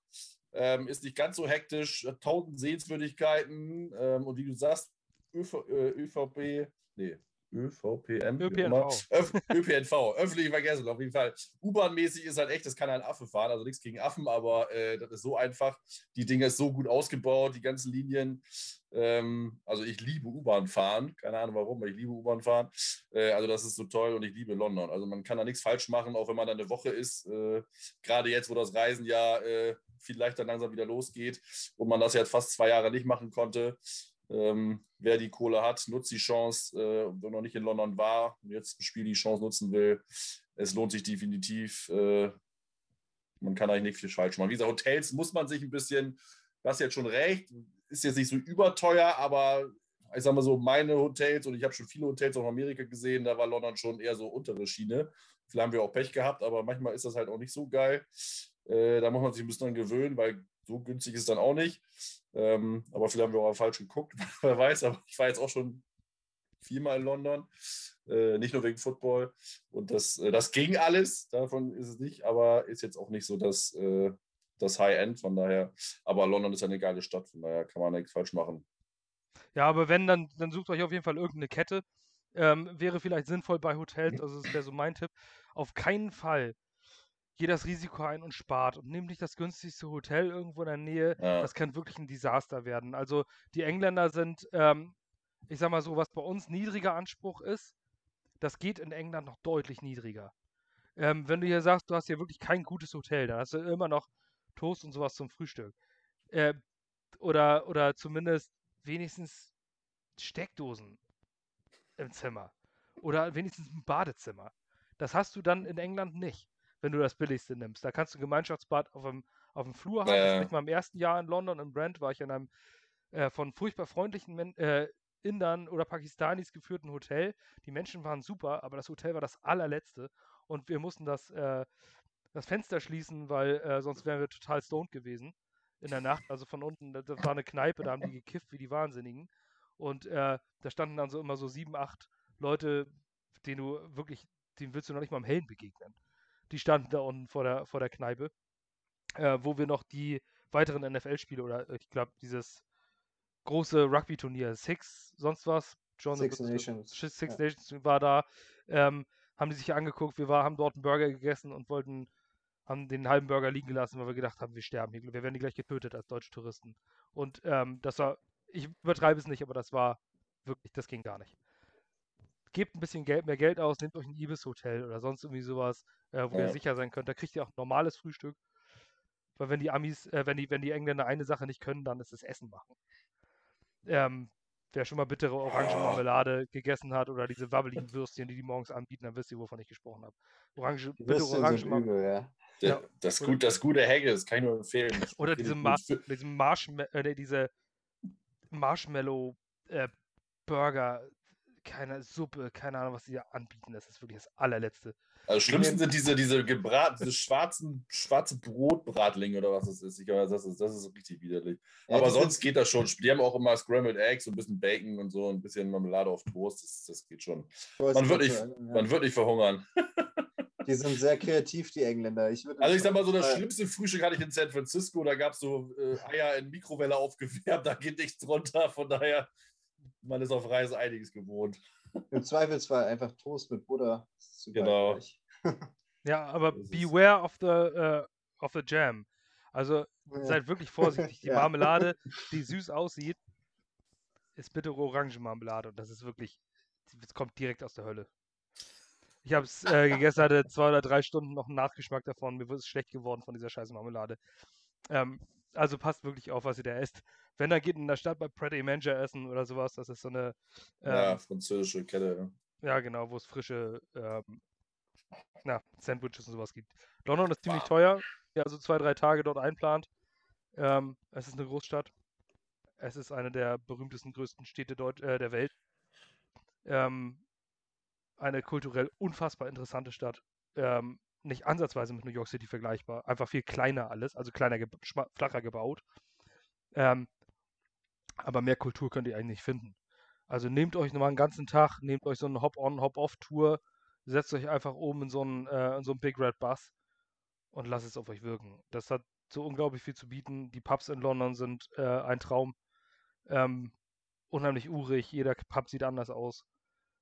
Speaker 3: Ähm, ist nicht ganz so hektisch, äh, tausend Sehenswürdigkeiten ähm, und wie du sagst, ÖV, äh, ÖVP, nee, ÖVPM,
Speaker 1: ÖPNV.
Speaker 3: Öf, ÖPNV, öffentliche Verkehrsmittel, auf jeden Fall. U-Bahn-mäßig ist halt echt, das kann ein Affe fahren, also nichts gegen Affen, aber äh, das ist so einfach. Die Dinge ist so gut ausgebaut, die ganzen Linien. Ähm, also ich liebe U-Bahn fahren, keine Ahnung warum, aber ich liebe U-Bahn fahren. Äh, also das ist so toll und ich liebe London. Also man kann da nichts falsch machen, auch wenn man da eine Woche ist. Äh, Gerade jetzt, wo das Reisen ja äh, viel leichter langsam wieder losgeht und man das jetzt fast zwei Jahre nicht machen konnte. Ähm, wer die Kohle hat, nutzt die Chance, äh, wenn noch nicht in London war und jetzt im Spiel die Chance nutzen will. Es lohnt sich definitiv. Äh, man kann eigentlich nicht viel falsch machen. Wie gesagt, Hotels muss man sich ein bisschen, du hast jetzt schon recht, ist jetzt nicht so überteuer, aber ich sag mal so, meine Hotels, und ich habe schon viele Hotels auch in Amerika gesehen, da war London schon eher so untere Schiene. Vielleicht haben wir auch Pech gehabt, aber manchmal ist das halt auch nicht so geil. Äh, da muss man sich ein bisschen dran gewöhnen, weil so günstig ist es dann auch nicht. Ähm, aber vielleicht haben wir auch falsch geguckt, wer weiß. Aber ich war jetzt auch schon viermal in London, äh, nicht nur wegen Football. Und das, äh, das ging alles, davon ist es nicht, aber ist jetzt auch nicht so das, äh, das High-End. Von daher, aber London ist eine geile Stadt, von daher kann man nichts falsch machen.
Speaker 1: Ja, aber wenn, dann, dann sucht euch auf jeden Fall irgendeine Kette. Ähm, wäre vielleicht sinnvoll bei Hotels, also das wäre so mein Tipp. Auf keinen Fall geht das Risiko ein und spart und nimmt nicht das günstigste Hotel irgendwo in der Nähe. Ja. Das kann wirklich ein Desaster werden. Also die Engländer sind, ähm, ich sag mal so, was bei uns niedriger Anspruch ist, das geht in England noch deutlich niedriger. Ähm, wenn du hier sagst, du hast hier wirklich kein gutes Hotel, dann hast du immer noch Toast und sowas zum Frühstück. Äh, oder, oder zumindest wenigstens Steckdosen im Zimmer. Oder wenigstens ein Badezimmer. Das hast du dann in England nicht wenn du das billigste nimmst. Da kannst du ein Gemeinschaftsbad auf dem, auf dem Flur haben. Äh. Ich mal im ersten Jahr in London, in Brent, war ich in einem äh, von furchtbar freundlichen Men äh, Indern oder Pakistanis geführten Hotel. Die Menschen waren super, aber das Hotel war das allerletzte. Und wir mussten das, äh, das Fenster schließen, weil äh, sonst wären wir total stoned gewesen in der Nacht. Also von unten, das war eine Kneipe, da haben die gekifft wie die Wahnsinnigen. Und äh, da standen dann so immer so sieben, acht Leute, denen du wirklich, denen willst du noch nicht mal im Hellen begegnen die standen da unten vor der, vor der Kneipe, äh, wo wir noch die weiteren NFL-Spiele oder ich glaube dieses große Rugby-Turnier, Six, sonst was,
Speaker 2: John Six Nations,
Speaker 1: Six ja. Nations war da, ähm, haben die sich angeguckt, wir war, haben dort einen Burger gegessen und wollten, haben den halben Burger liegen gelassen, weil wir gedacht haben, wir sterben hier, wir werden die gleich getötet als deutsche Touristen. Und ähm, das war ich übertreibe es nicht, aber das war wirklich, das ging gar nicht. Gebt ein bisschen Geld, mehr Geld aus, nehmt euch ein Ibis-Hotel oder sonst irgendwie sowas, äh, wo
Speaker 3: Ja.
Speaker 1: ihr sicher sein könnt. Da kriegt ihr auch ein normales Frühstück. Weil wenn die Amis, äh, wenn die, wenn die Engländer eine Sache nicht können, dann ist es Essen machen. Ähm, wer schon mal bittere Orangenmarmelade gegessen hat oder diese wabbeligen Würstchen, die die morgens anbieten, dann wisst ihr, wovon ich gesprochen habe. Orange, bittere Orangenmarmelade.
Speaker 2: ja.
Speaker 1: Ja.
Speaker 3: das, gut, das gute Haggis, kann ich nur empfehlen. Das
Speaker 1: Oder diese,
Speaker 3: ich
Speaker 1: Ma
Speaker 3: gut. Für-
Speaker 1: diese, Marshma äh, diese Marshmallow äh, Burger, keine Suppe, keine Ahnung, was sie da anbieten. Das ist wirklich das allerletzte.
Speaker 3: Also schlimmsten sind diese, diese gebrat, diese schwarzen, schwarze Brotbratlinge oder was das ist. Ich glaube, das ist, das ist richtig widerlich.
Speaker 2: Ja,
Speaker 3: Aber sonst geht das schon. Die haben auch immer Scrambled Eggs, so ein bisschen Bacon und so, ein bisschen Marmelade auf Toast. Das, das geht schon. Man wird, nicht,
Speaker 2: ja.
Speaker 3: man wird nicht verhungern.
Speaker 2: Die sind sehr kreativ, die Engländer. Ich
Speaker 3: Also ich sag mal so, das schlimmste Frühstück hatte ich in San Francisco. Da gab es so äh, Eier in Mikrowelle aufgewärmt. Da geht nichts drunter. Von daher, man ist auf Reise einiges gewohnt.
Speaker 2: Im Zweifelsfall einfach Toast mit Butter.
Speaker 3: Genau.
Speaker 2: gleich.
Speaker 1: Ja, aber beware of the, äh, of the jam. Also
Speaker 2: Ja.
Speaker 1: seid wirklich vorsichtig. Die
Speaker 2: Ja.
Speaker 1: Marmelade, die süß aussieht, ist bittere Orangenmarmelade. Und das ist wirklich, das kommt direkt aus der Hölle. Ich habe es äh, gegessen, hatte zwei oder drei Stunden noch einen Nachgeschmack davon. Mir ist schlecht geworden von dieser scheiß Marmelade. Ähm, also passt wirklich auf, was ihr da esst. Wenn, dann geht in der Stadt bei Pret Manger essen oder sowas. Das ist so eine, ähm,
Speaker 3: ja, französische Kette. ja.
Speaker 1: ja, genau, wo es frische ähm, na, Sandwiches und sowas gibt. London ist ziemlich
Speaker 3: Wow.
Speaker 1: teuer. Ja, also zwei, drei Tage dort einplant. Ähm, es ist eine Großstadt. Es ist eine der berühmtesten, größten Städte Deut äh, der Welt. Ähm, eine kulturell unfassbar interessante Stadt. Ähm, nicht ansatzweise mit New York City vergleichbar. Einfach viel kleiner alles, also kleiner, schma- flacher gebaut. Ähm, aber mehr Kultur könnt ihr eigentlich nicht finden. Also nehmt euch nochmal einen ganzen Tag, nehmt euch so eine Hop-on, Hop-off-Tour, setzt euch einfach oben in so einen, äh, in so einen Big Red Bus und lasst es auf euch wirken. Das hat so unglaublich viel zu bieten. Die Pubs in London sind äh, ein Traum. Ähm, unheimlich urig, jeder Pub sieht anders aus.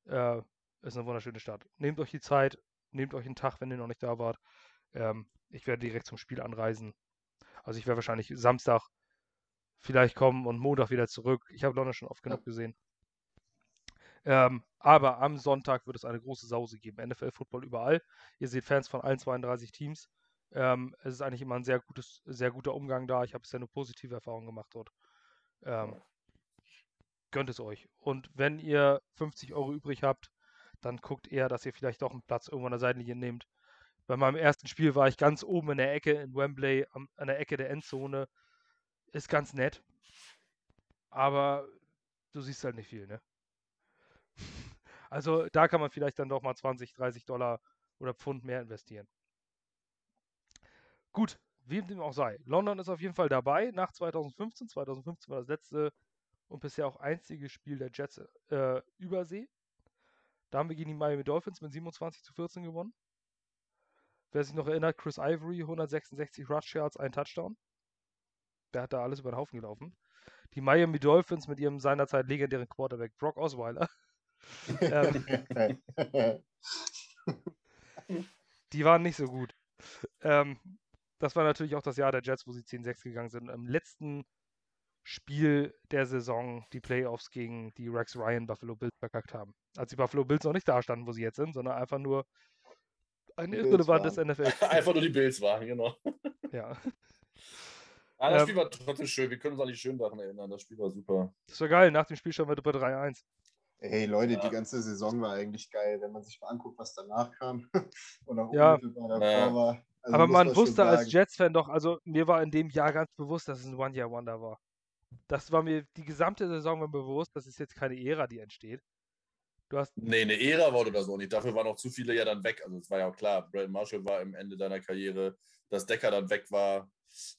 Speaker 1: Äh, ist eine wunderschöne Stadt. Nehmt euch die Zeit, nehmt euch einen Tag, wenn ihr noch nicht da wart. Ähm, ich werde direkt zum Spiel anreisen. Also ich werde wahrscheinlich Samstag vielleicht kommen und Montag wieder zurück. Ich habe London schon oft genug gesehen. Ähm, aber am Sonntag wird es eine große Sause geben. NFL-Football überall. Ihr seht Fans von allen 32 Teams. Ähm, es ist eigentlich immer ein sehr gutes, sehr guter Umgang da. Ich habe bisher nur positive Erfahrungen gemacht dort. Ähm, gönnt es euch. Und wenn ihr 50 Euro übrig habt, dann guckt eher, dass ihr vielleicht doch einen Platz irgendwo an der Seitenlinie nehmt. Bei meinem ersten Spiel war ich ganz oben in der Ecke in Wembley, an der Ecke der Endzone. Ist ganz nett. Aber du siehst halt nicht viel, ne? Also da kann man vielleicht dann doch mal 20, 30 Dollar oder Pfund mehr investieren. Gut, wie dem auch sei. London ist auf jeden Fall dabei nach 2015. 2015 war das letzte und bisher auch einzige Spiel der Jets äh, übersee. Da haben wir gegen die Miami Dolphins mit 27 zu 14 gewonnen. Wer sich noch erinnert, Chris Ivory, 166 Rush Yards, ein Touchdown. Der hat da alles über den Haufen gelaufen. Die Miami Dolphins mit ihrem seinerzeit legendären Quarterback Brock Osweiler. ähm, die waren nicht so gut. Ähm, das war natürlich auch das Jahr der Jets, wo sie 10-6 gegangen sind. Im letzten Spiel der Saison die Playoffs gegen die Rex Ryan Buffalo Bills verkackt haben. Als die Buffalo Bills noch nicht da standen, wo sie jetzt sind, sondern einfach nur ein irrelevantes. NFL.
Speaker 3: Einfach nur die Bills waren, genau.
Speaker 1: Ja,
Speaker 3: Ah, das
Speaker 1: Ähm,
Speaker 3: Spiel war trotzdem schön. Wir können uns an die schönen Sachen erinnern. Das Spiel war super.
Speaker 1: das war geil. Nach dem Spiel standen wir bei 3-1.
Speaker 2: Hey Leute,
Speaker 3: Ja.
Speaker 2: die ganze Saison war eigentlich geil, wenn man sich mal anguckt, was danach kam und auch
Speaker 1: Ja.
Speaker 2: unmittelbar davor
Speaker 3: Ja.
Speaker 2: war. Also
Speaker 1: Aber man wusste als Jets-Fan doch, also mir war in dem Jahr ganz bewusst, dass es ein One-Year-Wonder war. Das war mir die gesamte Saison war mir bewusst, das ist jetzt keine Ära, die entsteht. Du hast
Speaker 3: Nee, eine Ära wurde das auch nicht. Dafür waren auch zu viele ja dann weg. Also es war ja auch klar, Brad Marshall war im Ende deiner Karriere, dass Decker dann weg war.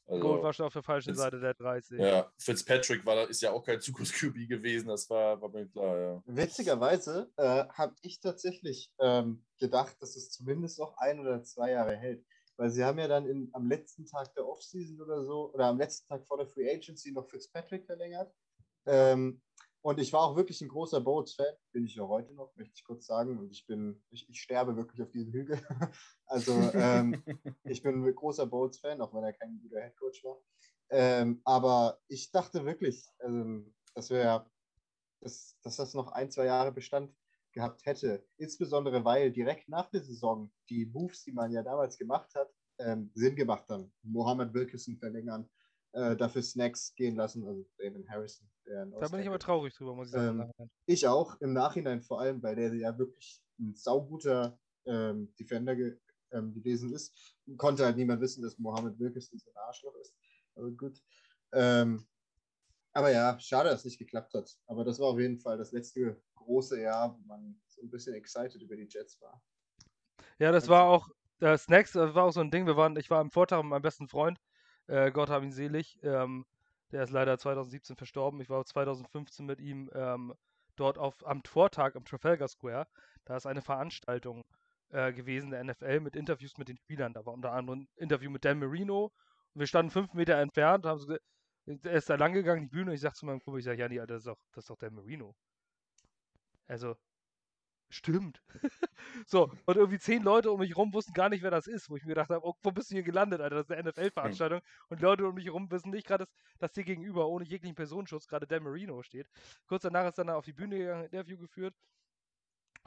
Speaker 1: Gold
Speaker 3: Also,
Speaker 1: war schon auf der falschen
Speaker 3: jetzt-
Speaker 1: Seite der 30.
Speaker 3: ja, Fitzpatrick war, ist ja auch kein Zukunfts-QB gewesen, das war, war mir klar, ja.
Speaker 2: Witzigerweise äh, habe ich tatsächlich ähm, gedacht, dass es zumindest noch ein oder zwei Jahre hält. Weil sie haben ja dann in, am letzten Tag der Offseason oder so, oder am letzten Tag vor der Free Agency noch Fitzpatrick verlängert. Ähm, und ich war auch wirklich ein großer Boats-Fan, bin ich ja heute noch, möchte ich kurz sagen. Und ich bin, ich, ich sterbe wirklich auf diesem Hügel. also ähm, ich bin ein großer Boats-Fan, auch wenn er kein guter Headcoach war. Ähm, aber ich dachte wirklich, ähm, dass wir dass, dass das noch ein, zwei Jahre Bestand gehabt hätte. Insbesondere weil direkt nach der Saison die Moves, die man ja damals gemacht hat, ähm, Sinn gemacht haben. Mohammed Wilkinson verlängern, äh, dafür Snacks gehen lassen, also Damon Harrison.
Speaker 1: da bin ich aber traurig drüber, muss ich sagen.
Speaker 2: Ähm, ich auch, im Nachhinein vor allem, weil der ja wirklich ein sauguter ähm, Defender ge ähm, gewesen ist. Konnte halt niemand wissen, dass Mohammed Wilkinson so ein Arschloch ist. Aber gut. Ähm, aber ja, schade, dass es nicht geklappt hat. Aber das war auf jeden Fall das letzte große Jahr, wo man so ein bisschen excited über die Jets war.
Speaker 1: Ja, das war auch, äh, Snacks, das war auch so ein Ding. Wir waren, ich war am Vortag mit meinem besten Freund, äh, Gott hab ihn selig. Ähm, der ist leider 2017 verstorben. Ich war 2015 mit ihm ähm, dort auf, am Vortag am Trafalgar Square. Da ist eine Veranstaltung äh, gewesen, der NFL, mit Interviews mit den Spielern. Da war unter anderem ein Interview mit Dan Marino. Und wir standen fünf Meter entfernt, haben so, er ist da lang gegangen, die Bühne, und ich sag zu meinem Kumpel, ich sag, ja, nee, Alter, das ist doch, doch Dan Marino. Also, stimmt. so, und irgendwie zehn Leute um mich rum wussten gar nicht, wer das ist, wo ich mir gedacht habe, oh, wo bist du hier gelandet, Alter? Das ist eine NFL-Veranstaltung. Und die Leute um mich rum wissen nicht gerade, dass, dass dir gegenüber ohne jeglichen Personenschutz gerade Dan Marino steht. Kurz danach ist dann auf die Bühne gegangen, Interview geführt.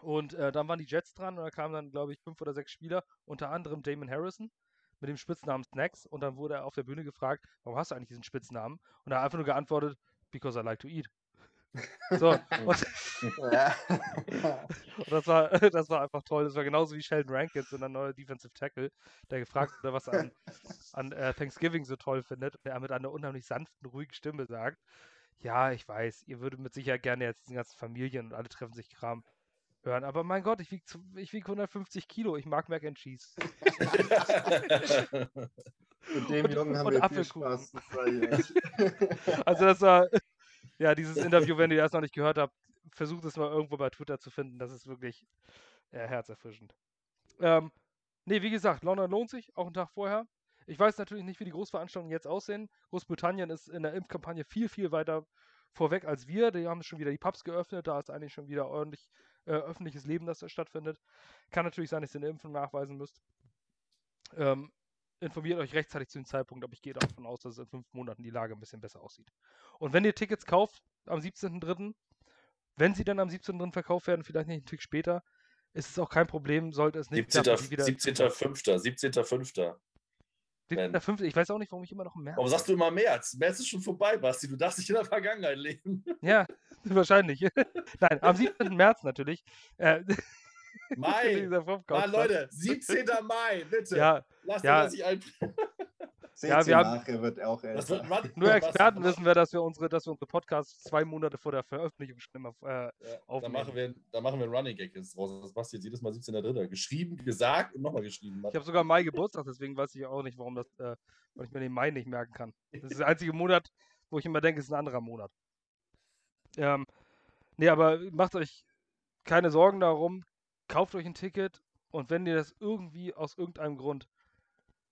Speaker 1: Und äh, dann waren die Jets dran und da kamen dann, glaube ich, fünf oder sechs Spieler, unter anderem Damon Harrison mit dem Spitznamen Snacks. Und dann wurde er auf der Bühne gefragt, warum hast du eigentlich diesen Spitznamen? Und er hat einfach nur geantwortet, because I like to eat. So, und, und, das, war, das war einfach toll. Das war genauso wie Sheldon Rankins, unser neuer Defensive Tackle, der gefragt wurde, was er an, an äh, Thanksgiving so toll findet. Und er mit einer unheimlich sanften, ruhigen Stimme sagt: Ja, ich weiß, ihr würdet mit Sicherheit gerne jetzt die ganzen Familien und alle treffen sich Kram hören. Aber mein Gott, ich wiege ich wieg 150 Kilo. Ich mag Mac and Cheese.
Speaker 2: Mit dem und, Jungen haben und wir viel Spaß.
Speaker 1: also das war, ja, dieses Interview, wenn ihr das noch nicht gehört habt, versucht es mal irgendwo bei Twitter zu finden. Das ist wirklich ja, herzerfrischend. Ähm, ne, wie gesagt, London lohnt sich, auch einen Tag vorher. Ich weiß natürlich nicht, wie die Großveranstaltungen jetzt aussehen. Großbritannien ist in der Impfkampagne viel, viel weiter vorweg als wir. Die haben schon wieder die Pubs geöffnet. Da ist eigentlich schon wieder ordentlich äh, öffentliches Leben, das da stattfindet. Kann natürlich sein, dass ihr eine Impfung nachweisen müsst. Ähm, informiert euch rechtzeitig zu dem Zeitpunkt, aber ich gehe davon aus, dass es in fünf Monaten die Lage ein bisschen besser aussieht. Und wenn ihr Tickets kauft am 17.03., wenn sie dann am 17.03. verkauft werden, vielleicht nicht einen Tick später, ist es auch kein Problem, sollte es nicht
Speaker 3: 17.5. 17.5. 17.5.
Speaker 1: 17.5. Ich weiß auch nicht, warum ich immer noch im März.
Speaker 3: Warum sagst du immer März? März ist schon vorbei, Basti. Du darfst nicht in der Vergangenheit leben.
Speaker 1: Ja, wahrscheinlich. Nein, am 17. März natürlich. Äh,
Speaker 3: Mai. Mann, Leute, 17. Mai, bitte.
Speaker 1: Ja,
Speaker 3: Lass
Speaker 1: ja.
Speaker 3: das nicht ein.
Speaker 2: ja, wir haben, wird auch
Speaker 3: wird
Speaker 1: Nur Experten wissen wir, dass wir unsere, dass wir unsere Podcasts zwei Monate vor der Veröffentlichung schon immer äh, ja,
Speaker 3: aufnehmen. Da machen, wir, da machen wir einen Running Gag jetzt draus. Das passt jetzt jedes Mal 17.3. Geschrieben, gesagt und nochmal geschrieben.
Speaker 1: Ich habe sogar Mai Geburtstag, deswegen weiß ich auch nicht, warum das, äh, weil ich mir den Mai nicht merken kann. Das ist der einzige Monat, wo ich immer denke, es ist ein anderer Monat. Ähm, nee, aber macht euch keine Sorgen darum. Kauft euch ein Ticket und wenn ihr das irgendwie aus irgendeinem Grund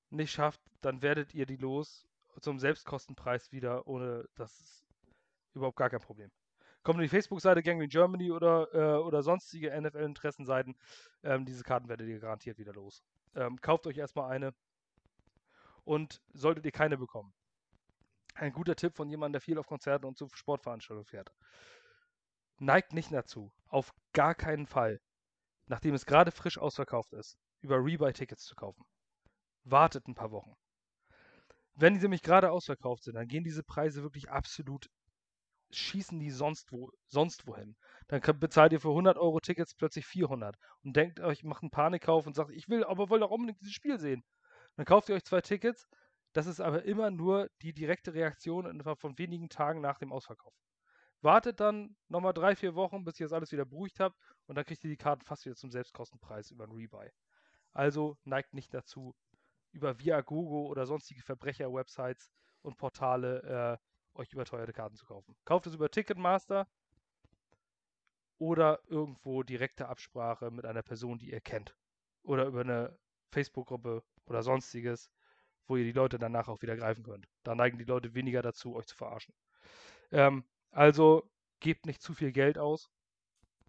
Speaker 1: nicht schafft, dann werdet ihr die los zum Selbstkostenpreis wieder, ohne das ist überhaupt gar kein Problem. Kommt in die Facebook-Seite Gangrene Germany oder, äh, oder sonstige NFL-Interessenseiten. Ähm, diese Karten werdet ihr garantiert wieder los. Ähm, kauft euch erstmal eine und solltet ihr keine bekommen. Ein guter Tipp von jemandem, der viel auf Konzerten und zu Sportveranstaltungen fährt. Neigt nicht dazu, auf gar keinen Fall, nachdem es gerade frisch ausverkauft ist, über Rebuy-Tickets zu kaufen wartet ein paar Wochen. Wenn die nämlich gerade ausverkauft sind, dann gehen diese Preise wirklich absolut, schießen die sonst, wo, sonst wohin. Dann bezahlt ihr für 100 Euro Tickets plötzlich 400 und denkt euch, macht einen Panikkauf und sagt, ich will, aber wollte auch unbedingt dieses Spiel sehen. Dann kauft ihr euch zwei Tickets. Das ist aber immer nur die direkte Reaktion von wenigen Tagen nach dem Ausverkauf. Wartet dann nochmal drei, vier Wochen, bis ihr das alles wieder beruhigt habt und dann kriegt ihr die Karten fast wieder zum Selbstkostenpreis über ein Rebuy. Also neigt nicht dazu, über Viagogo oder sonstige Verbrecher-Websites und Portale äh, euch überteuerte Karten zu kaufen. Kauft es über Ticketmaster oder irgendwo direkte Absprache mit einer Person, die ihr kennt. Oder über eine Facebook-Gruppe oder sonstiges, wo ihr die Leute danach auch wieder greifen könnt. Da neigen die Leute weniger dazu, euch zu verarschen. Ähm, also gebt nicht zu viel Geld aus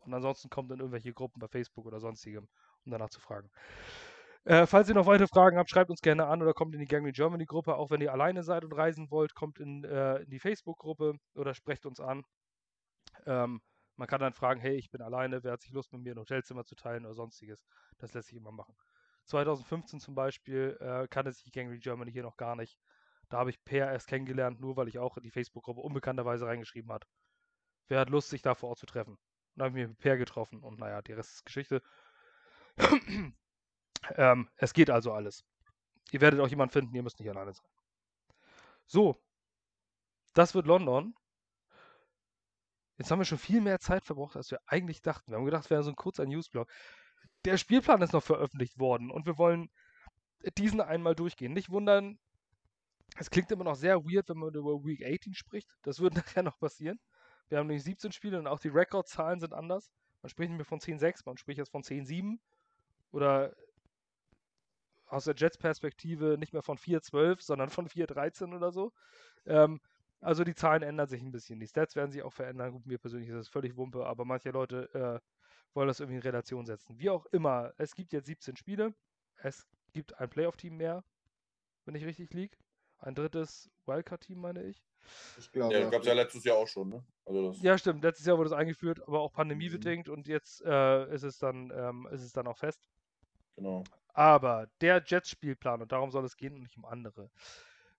Speaker 1: und ansonsten kommt in irgendwelche Gruppen bei Facebook oder sonstigem, um danach zu fragen. Äh, falls ihr noch weitere Fragen habt, schreibt uns gerne an oder kommt in die Gang Germany Gruppe. Auch wenn ihr alleine seid und reisen wollt, kommt in, äh, in die Facebook-Gruppe oder sprecht uns an. Ähm, man kann dann fragen, hey, ich bin alleine, wer hat sich Lust mit mir ein Hotelzimmer zu teilen oder sonstiges. Das lässt sich immer machen. 2015 zum Beispiel äh, kannte sich die Gangrene Germany hier noch gar nicht. Da habe ich Per erst kennengelernt, nur weil ich auch in die Facebook-Gruppe unbekannterweise reingeschrieben hat. Wer hat Lust, sich da vor Ort zu treffen? Dann habe ich mich mit Per getroffen und naja, die Rest ist Geschichte. ähm, es geht also alles. Ihr werdet auch jemanden finden, ihr müsst nicht alleine sein. So, das wird London. Jetzt haben wir schon viel mehr Zeit verbraucht, als wir eigentlich dachten. Wir haben gedacht, es wäre so ein kurzer Newsblog. Der Spielplan ist noch veröffentlicht worden und wir wollen diesen einmal durchgehen. Nicht wundern, es klingt immer noch sehr weird, wenn man über Week 18 spricht. Das wird nachher noch passieren. Wir haben nämlich 17 Spiele und auch die Rekordzahlen sind anders. Man spricht nicht mehr von 10-6, man spricht jetzt von 10-7. Oder aus der Jets-Perspektive nicht mehr von 4-12, sondern von 4-13 oder so. Ähm, also die Zahlen ändern sich ein bisschen. Die Stats werden sich auch verändern. Gut, mir persönlich ist das völlig Wumpe, aber manche Leute äh, wollen das irgendwie in Relation setzen. Wie auch immer, es gibt jetzt 17 Spiele. Es gibt ein Playoff-Team mehr, wenn ich richtig liege. Ein drittes Wildcard-Team, meine ich.
Speaker 3: Ich glaube. Ja, gab es ja letztes Jahr auch schon, ne?
Speaker 1: Also ja, stimmt. Letztes Jahr wurde es eingeführt, aber auch pandemiebedingt mhm. und jetzt äh, ist, es dann, ähm, ist es dann auch fest.
Speaker 3: Genau.
Speaker 1: Aber der Jets-Spielplan, und darum soll es gehen und nicht um andere.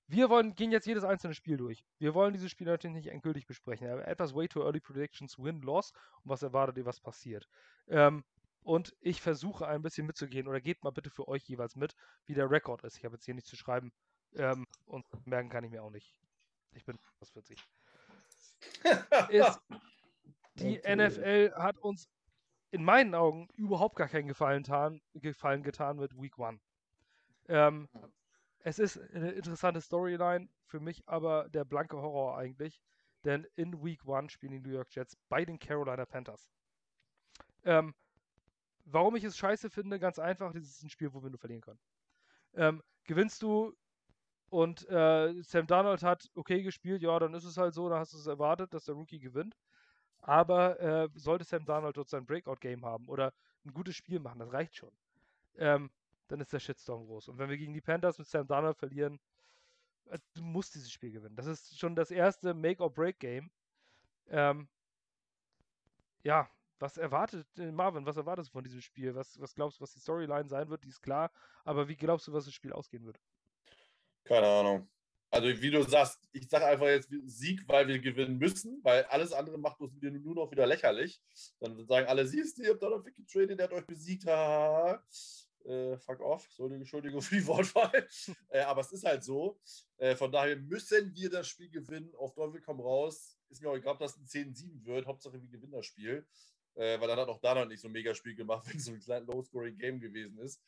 Speaker 1: Wir wollen, gehen jetzt jedes einzelne Spiel durch. Wir wollen dieses Spiel natürlich nicht endgültig besprechen. Aber etwas way too early predictions, win, loss. Und was erwartet ihr, was passiert? Ähm, und ich versuche ein bisschen mitzugehen, oder geht mal bitte für euch jeweils mit, wie der Rekord ist. Ich habe jetzt hier nichts zu schreiben. Ähm, und merken kann ich mir auch nicht. Ich bin fast 40. ist, die okay. NFL hat uns in meinen Augen überhaupt gar keinen Gefallen, getan, Gefallen getan mit Week One. Ähm, es ist eine interessante Storyline, für mich aber der blanke Horror eigentlich, denn in Week One spielen die New York Jets bei den Carolina Panthers. Ähm, warum ich es scheiße finde, ganz einfach, das ist ein Spiel, wo wir nur verlieren können. Ähm, gewinnst du und äh, Sam Darnold hat okay gespielt, ja, dann ist es halt so, dann hast du es erwartet, dass der Rookie gewinnt. Aber äh, sollte Sam Darnold dort sein Breakout-Game haben oder ein gutes Spiel machen, das reicht schon. Ähm, dann ist der Shitstorm groß. Und wenn wir gegen die Panthers mit Sam Darnold verlieren, äh, du musst dieses Spiel gewinnen. Das ist schon das erste Make-or-Break-Game. Ähm, ja, was erwartet, äh, Marvin, was erwartest du von diesem Spiel? Was, was glaubst du, was die Storyline sein wird? Die ist klar. Aber wie glaubst du, was das Spiel ausgehen wird?
Speaker 3: Keine Ahnung. Also wie du sagst, ich sage einfach jetzt Sieg, weil wir gewinnen müssen, weil alles andere macht uns nur noch wieder lächerlich. Dann sagen alle, siehst du, ihr habt Donald getradet, der hat euch besiegt. Ha, äh, fuck off, so eine Entschuldigung für die Wortwahl. äh, aber es ist halt so. Äh, von daher müssen wir das Spiel gewinnen. Auf Teufel komm raus. Ist mir auch egal, ob das ein 10-7 wird. Hauptsache wir gewinnen das Spiel. Äh, weil dann hat auch Donald nicht so ein Megaspiel gemacht, wenn es so ein kleines Low-Scoring-Game gewesen ist.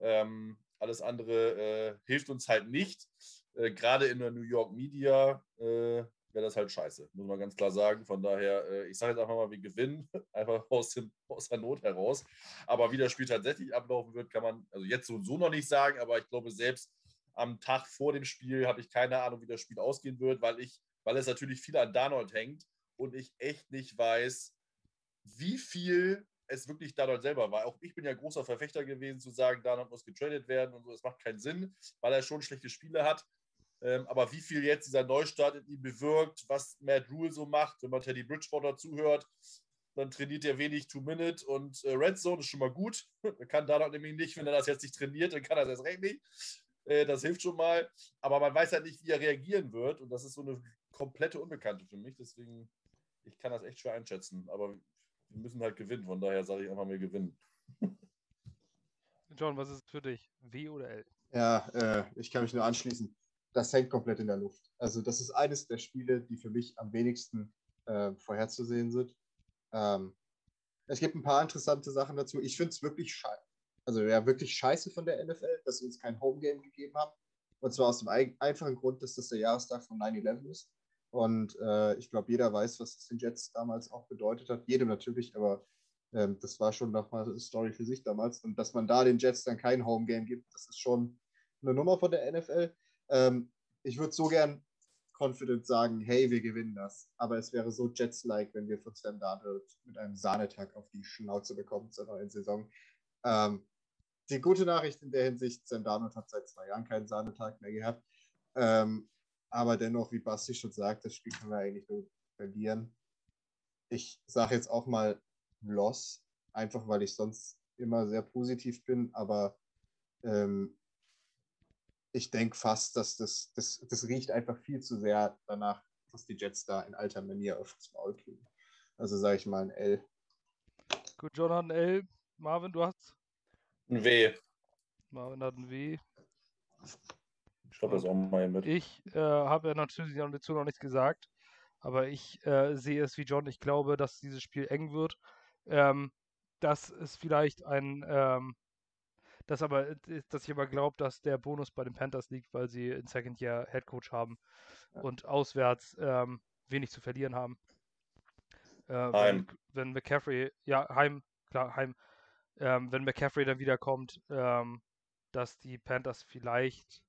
Speaker 3: Ähm, alles andere äh, hilft uns halt nicht. Äh, Gerade in der New York Media äh, wäre das halt scheiße, muss man ganz klar sagen. Von daher, ich sage jetzt einfach mal, wir gewinnen, einfach aus, dem, aus der Not heraus. Aber wie das Spiel tatsächlich ablaufen wird, kann man also jetzt so und so noch nicht sagen. Aber ich glaube, selbst am Tag vor dem Spiel habe ich keine Ahnung, wie das Spiel ausgehen wird, weil ich, weil es natürlich viel an Darnold hängt und ich echt nicht weiß, wie viel es wirklich Darnold selber war. Auch ich bin ja großer Verfechter gewesen, zu sagen, Darnold muss getradet werden und so. Das macht keinen Sinn, weil er schon schlechte Spiele hat. Ähm, aber wie viel jetzt dieser Neustart in ihm bewirkt, was Matt Rule so macht, wenn man Teddy Bridgewater zuhört, dann trainiert er wenig Two-Minute und äh, Red Zone ist schon mal gut. Kann Darnold nämlich nicht, wenn er das jetzt nicht trainiert, dann kann er das recht nicht. Äh, das hilft schon mal. Aber man weiß halt nicht, wie er reagieren wird. Und das ist so eine komplette Unbekannte für mich. Deswegen, ich kann das echt schwer einschätzen. Aber wir müssen halt gewinnen. Von daher sage ich einfach, wir gewinnen.
Speaker 1: John, was ist für dich? W oder L?
Speaker 2: Ja, äh, ich kann mich nur anschließen. Das hängt komplett in der Luft. Also, das ist eines der Spiele, die für mich am wenigsten äh, vorherzusehen sind. Ähm, es gibt ein paar interessante Sachen dazu. Ich finde es wirklich scheiße. Also, ja, wirklich scheiße von der NFL, dass sie uns kein Homegame gegeben haben. Und zwar aus dem einfachen Grund, dass das der Jahrestag von 9-11 ist. Und äh, ich glaube, jeder weiß, was es den Jets damals auch bedeutet hat. Jedem natürlich, aber ähm, das war schon nochmal eine Story für sich damals. Und dass man da den Jets dann kein Homegame gibt, das ist schon eine Nummer von der NFL. Ähm, ich würde so gern confident sagen, hey, wir gewinnen das. Aber es wäre so Jets-like, wenn wir von Sam Darnold mit einem Sahnetag auf die Schnauze bekommen zur neuen Saison. Ähm, die gute Nachricht in der Hinsicht, Sam Darnold hat seit zwei Jahren keinen Sahnetag mehr gehabt. Ähm, aber dennoch, wie Basti schon sagt, das Spiel können wir eigentlich nur verlieren. ich sage jetzt auch mal Loss, einfach weil ich sonst immer sehr positiv bin, aber ähm, ich denke fast, dass das, das, das riecht einfach viel zu sehr danach, dass die Jets da in alter Manier aufs Maul kriegen. Also sage ich mal ein L.
Speaker 1: Gut, John hat ein L. Marvin, du hast?
Speaker 3: Ein W.
Speaker 1: Marvin hat ein W.
Speaker 3: Ich glaube, das auch mal mit.
Speaker 1: Ich äh, habe ja natürlich dazu noch nichts gesagt, aber ich äh, sehe es wie John. Ich glaube, dass dieses Spiel eng wird. Ähm, dass es vielleicht ein, ähm, dass aber, äh, dass ich aber glaube, dass der Bonus bei den Panthers liegt, weil sie einen Second Year Head Coach haben
Speaker 2: Ja.
Speaker 1: und auswärts ähm, wenig zu verlieren haben. Äh,
Speaker 3: Heim.
Speaker 1: Wenn, wenn McCaffrey, ja, Heim, klar, Heim, ähm, wenn McCaffrey dann wiederkommt, ähm, dass die Panthers vielleicht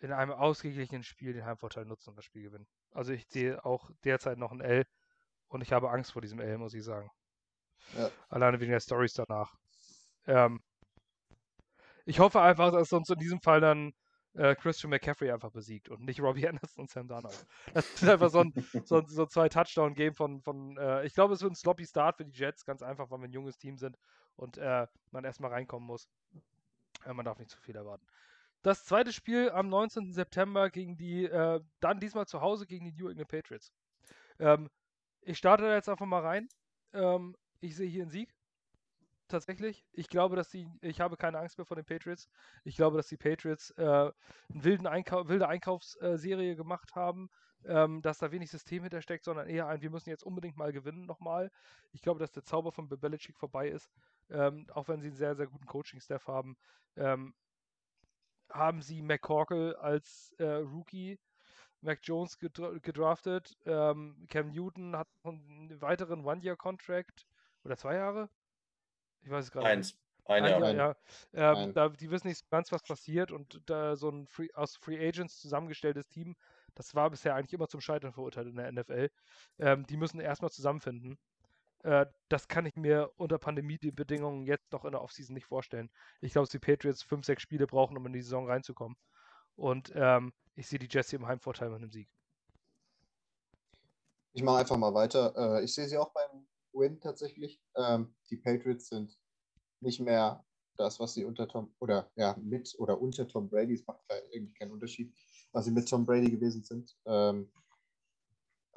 Speaker 1: in einem ausgeglichenen Spiel den Heimvorteil nutzen und das Spiel gewinnen. Also ich sehe auch derzeit noch ein L und ich habe Angst vor diesem L, muss ich sagen.
Speaker 2: Ja.
Speaker 1: Alleine wegen der Stories danach. Ähm, ich hoffe einfach, dass uns in diesem Fall dann äh, Christian McCaffrey einfach besiegt und nicht Robbie Anderson und Sam Darnold. Das ist einfach so ein, so, so zwei Touchdown-Game von, von äh, ich glaube, es wird ein sloppy Start für die Jets, ganz einfach, weil wir ein junges Team sind und äh, man erstmal reinkommen muss. Äh, man darf nicht zu viel erwarten. Das zweite Spiel am 19. September gegen die, äh, dann diesmal zu Hause gegen die New England Patriots. Ähm, ich starte da jetzt einfach mal rein. Ähm, ich sehe hier einen Sieg. Tatsächlich. Ich glaube, dass die, ich habe keine Angst mehr vor den Patriots. Ich glaube, dass die Patriots äh, eine wilden Einkau wilde Einkaufsserie gemacht haben, ähm, dass da wenig System hintersteckt, sondern eher ein, wir müssen jetzt unbedingt mal gewinnen nochmal. Ich glaube, dass der Zauber von Belichick vorbei ist, ähm, auch wenn sie einen sehr, sehr guten Coaching-Staff haben. Ähm, haben sie McCorkle als äh, Rookie, Mac Jones gedra gedraftet, ähm, Cam Newton hat noch einen weiteren One-Year-Contract oder zwei Jahre? Ich weiß es gerade nicht.
Speaker 3: Eins. Ein
Speaker 1: Ein
Speaker 3: Jahr.
Speaker 1: Jahr, ja. Ähm,
Speaker 2: Ein.
Speaker 1: da, die wissen nicht ganz, was passiert und da so ein Free, aus Free Agents zusammengestelltes Team, das war bisher eigentlich immer zum Scheitern verurteilt in der NFL. Ähm, die müssen erstmal zusammenfinden. Äh, das kann ich mir unter Pandemiebedingungen jetzt noch in der Offseason nicht vorstellen. Ich glaube, dass die Patriots fünf, sechs Spiele brauchen, um in die Saison reinzukommen. Und ähm, ich sehe die Jets hier im Heimvorteil mit einem Sieg.
Speaker 2: Ich mache einfach mal weiter. Äh, ich sehe sie auch beim Win tatsächlich. Ähm, die Patriots sind nicht mehr das, was sie unter Tom oder ja, mit oder unter Tom Brady, es macht irgendwie keinen Unterschied, was sie mit Tom Brady gewesen sind. Ähm,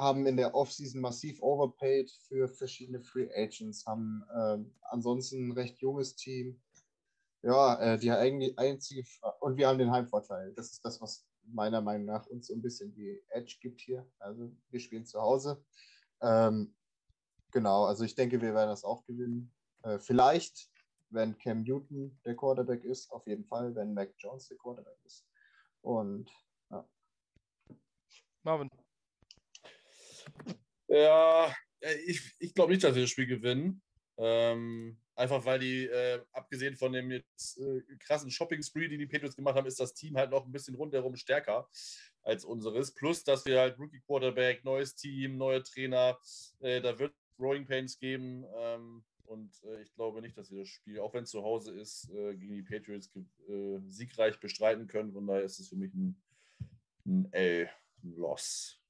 Speaker 2: haben in der Offseason massiv overpaid für verschiedene Free Agents, haben ähm, ansonsten ein recht junges Team. Ja, äh, die eigentlich einzige und wir haben den Heimvorteil. Das ist das, was meiner Meinung nach uns so ein bisschen die Edge gibt hier. Also wir spielen zu Hause. Ähm, genau, also ich denke, wir werden das auch gewinnen. Äh, vielleicht, wenn Cam Newton der Quarterback ist, auf jeden Fall, wenn Mac Jones der Quarterback ist. Und
Speaker 1: Marvin,
Speaker 3: Ja, äh, ich, ich glaube nicht, dass wir das Spiel gewinnen. Ähm, einfach weil die, äh, abgesehen von dem jetzt äh, krassen Shopping-Spree, die die Patriots gemacht haben, ist das Team halt noch ein bisschen rundherum stärker als unseres. Plus, dass wir halt Rookie-Quarterback, neues Team, neue Trainer, äh, da wird Growing Pains geben. Ähm, und äh, ich glaube nicht, dass wir das Spiel, auch wenn es zu Hause ist, äh, gegen die Patriots siegreich bestreiten können. Von daher ist es für mich ein, ein L, ein Loss.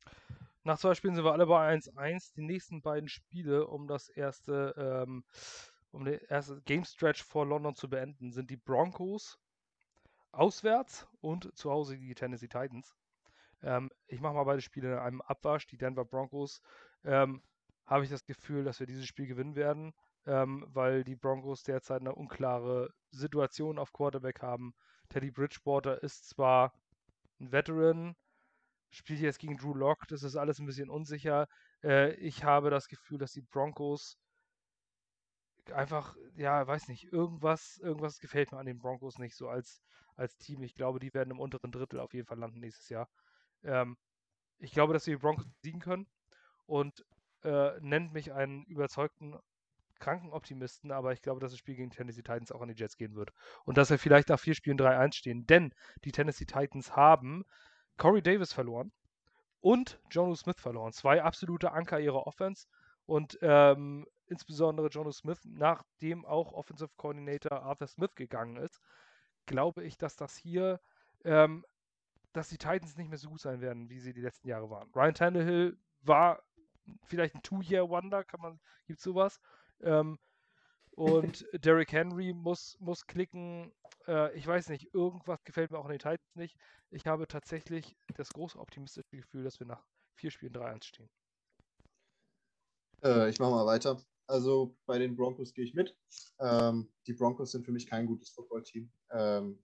Speaker 1: Nach zwei Spielen sind wir alle bei 1-1. Die nächsten beiden Spiele, um das erste, ähm, um den ersten Game Stretch vor London zu beenden, sind die Broncos auswärts und zu Hause die Tennessee Titans. Ähm, ich mache mal beide Spiele in einem Abwasch. Die Denver Broncos ähm, habe ich das Gefühl, dass wir dieses Spiel gewinnen werden, ähm, weil die Broncos derzeit eine unklare Situation auf Quarterback haben. Teddy Bridgewater ist zwar ein Veteran, spielt jetzt gegen Drew Lock, das ist alles ein bisschen unsicher. Äh, ich habe das Gefühl, dass die Broncos einfach, ja, weiß nicht, irgendwas, irgendwas gefällt mir an den Broncos nicht so als, als Team. Ich glaube, die werden im unteren Drittel auf jeden Fall landen nächstes Jahr. Ähm, ich glaube, dass wir die Broncos besiegen können und äh, nennt mich einen überzeugten kranken Optimisten, aber ich glaube, dass das Spiel gegen Tennessee Titans auch an die Jets gehen wird. Und dass wir vielleicht nach vier Spielen 3-1 stehen. Denn die Tennessee Titans haben Corey Davis verloren und Jonu Smith verloren. Zwei absolute Anker ihrer Offense. Und ähm, insbesondere Jonu Smith, nachdem auch Offensive Coordinator Arthur Smith gegangen ist, glaube ich, dass das hier, ähm, dass die Titans nicht mehr so gut sein werden, wie sie die letzten Jahre waren. Ryan Tannehill war vielleicht ein Two-Year-Wonder, kann man, gibt sowas. Ähm, und Derrick Henry muss, muss klicken. Äh, ich weiß nicht, irgendwas gefällt mir auch in den Titans nicht. Ich habe tatsächlich das große optimistische Gefühl, dass wir nach vier Spielen 3-1 stehen.
Speaker 2: Äh, ich mache mal weiter. Also bei den Broncos gehe ich mit. Ähm, die Broncos sind für mich kein gutes Footballteam. Ähm,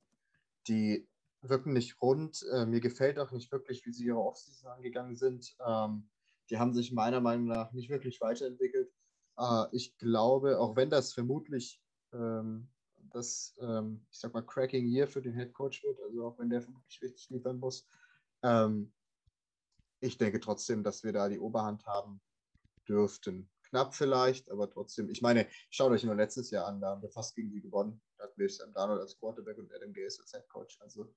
Speaker 2: die wirken nicht rund. Äh, mir gefällt auch nicht wirklich, wie sie ihre Offseason angegangen sind. Ähm, die haben sich meiner Meinung nach nicht wirklich weiterentwickelt. Äh, ich glaube, auch wenn das vermutlich ähm, das, ähm, ich sag mal, Cracking Year für den Head Coach wird, also auch wenn der vermutlich richtig liefern muss, ähm, ich denke trotzdem, dass wir da die Oberhand haben dürften. Knapp vielleicht, aber trotzdem. Ich meine, schaut euch nur letztes Jahr an, da haben wir fast gegen sie gewonnen. Da hatten wir Sam Darnold als Quarterback und Adam Gase als Head Coach. Also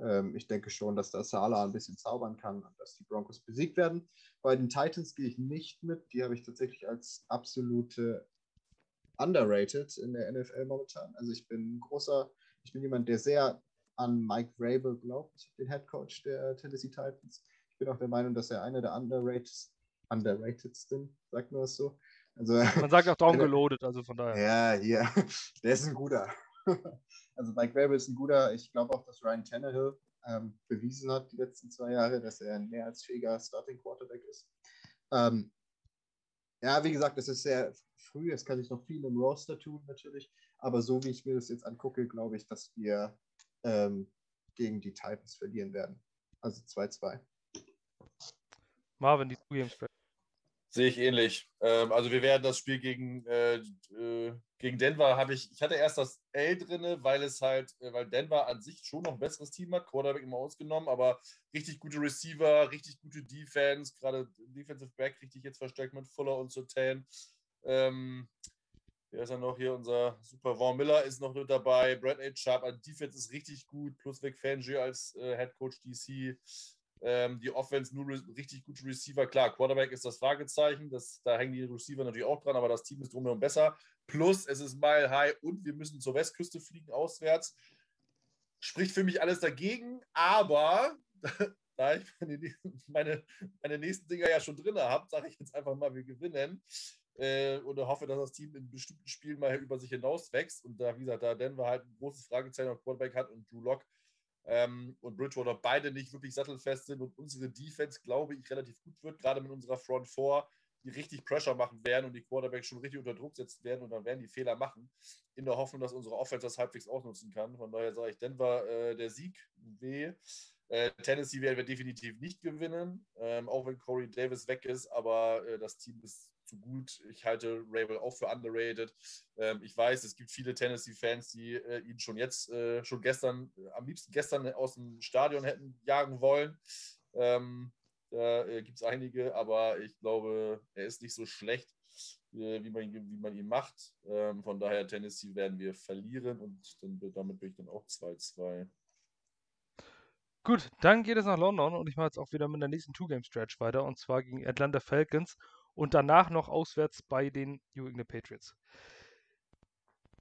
Speaker 2: ähm, ich denke schon, dass da Sala ein bisschen zaubern kann und dass die Broncos besiegt werden. Bei den Titans gehe ich nicht mit. Die habe ich tatsächlich als absolute underrated in der NFL momentan. Also ich bin großer, ich bin jemand, der sehr an Mike Vrabel glaubt, den Head Coach der Tennessee Titans. Ich bin auch der Meinung, dass er einer der underrated, underratedsten, sagt man das so.
Speaker 1: Also, man sagt auch downgeloadet, also von daher.
Speaker 2: Ja, hier, der ist ein guter. Also Mike Vrabel ist ein guter. Ich glaube auch, dass Ryan Tannehill ähm, bewiesen hat die letzten zwei Jahre, dass er ein mehr als fähiger Starting Quarterback ist. Ähm, ja, wie gesagt, es ist sehr früh. Es kann sich noch viel im Roster tun natürlich. Aber so wie ich mir das jetzt angucke, glaube ich, dass wir ähm, gegen die Titans verlieren werden. Also 2-2.
Speaker 1: Marvin, die Two Games
Speaker 3: Sehe ich ähnlich. Ähm, also wir werden das Spiel gegen, äh, äh, gegen Denver habe ich, ich hatte erst das L drin, weil es halt, äh, weil Denver an sich schon noch ein besseres Team hat, Quarterback immer ausgenommen, aber richtig gute Receiver, richtig gute Defense, gerade Defensive Back richtig jetzt verstärkt mit Fuller und Sotan. Ähm, Wer ist ja noch hier? Unser Super Vaughn Miller ist noch mit dabei. Brad H. Sharp, also Defense ist richtig gut. Plus Vic Fangio als äh, Head Coach DC. Ähm, die Offense nur richtig gute Receiver. Klar, Quarterback ist das Fragezeichen. Das, da hängen die Receiver natürlich auch dran, aber das Team ist drumherum besser. Plus, es ist Mile High und wir müssen zur Westküste fliegen, auswärts. Spricht für mich alles dagegen, aber da ich meine, meine, meine nächsten Dinger ja schon drin habe, sage ich jetzt einfach mal, wir gewinnen. Äh, und hoffe, dass das Team in bestimmten Spielen mal über sich hinaus wächst. Und da, wie gesagt, da Denver halt ein großes Fragezeichen auf Quarterback hat und Drew Lock ähm, und Bridgewater beide nicht wirklich sattelfest sind und unsere Defense, glaube ich, relativ gut wird, gerade mit unserer Front 4, die richtig Pressure machen werden und die Quarterbacks schon richtig unter Druck setzen werden und dann werden die Fehler machen, in der Hoffnung, dass unsere Offense das halbwegs ausnutzen kann. Von daher sage ich, Denver äh, der Sieg, W. Äh, Tennessee werden wir definitiv nicht gewinnen, ähm, auch wenn Corey Davis weg ist, aber äh, das Team ist zu gut. Ich halte Rabel auch für underrated. Ähm, ich weiß, es gibt viele Tennessee-Fans, die äh, ihn schon jetzt, äh, schon gestern, äh, am liebsten gestern aus dem Stadion hätten jagen wollen. Ähm, da äh, gibt es einige, aber ich glaube, er ist nicht so schlecht, äh, wie, man, wie man ihn macht. Ähm, von daher, Tennessee werden wir verlieren und dann, damit bin ich dann auch 2-2.
Speaker 1: Gut, dann geht es nach London und ich mache jetzt auch wieder mit der nächsten Two-Game-Stretch weiter und zwar gegen Atlanta Falcons und danach noch auswärts bei den New England Patriots.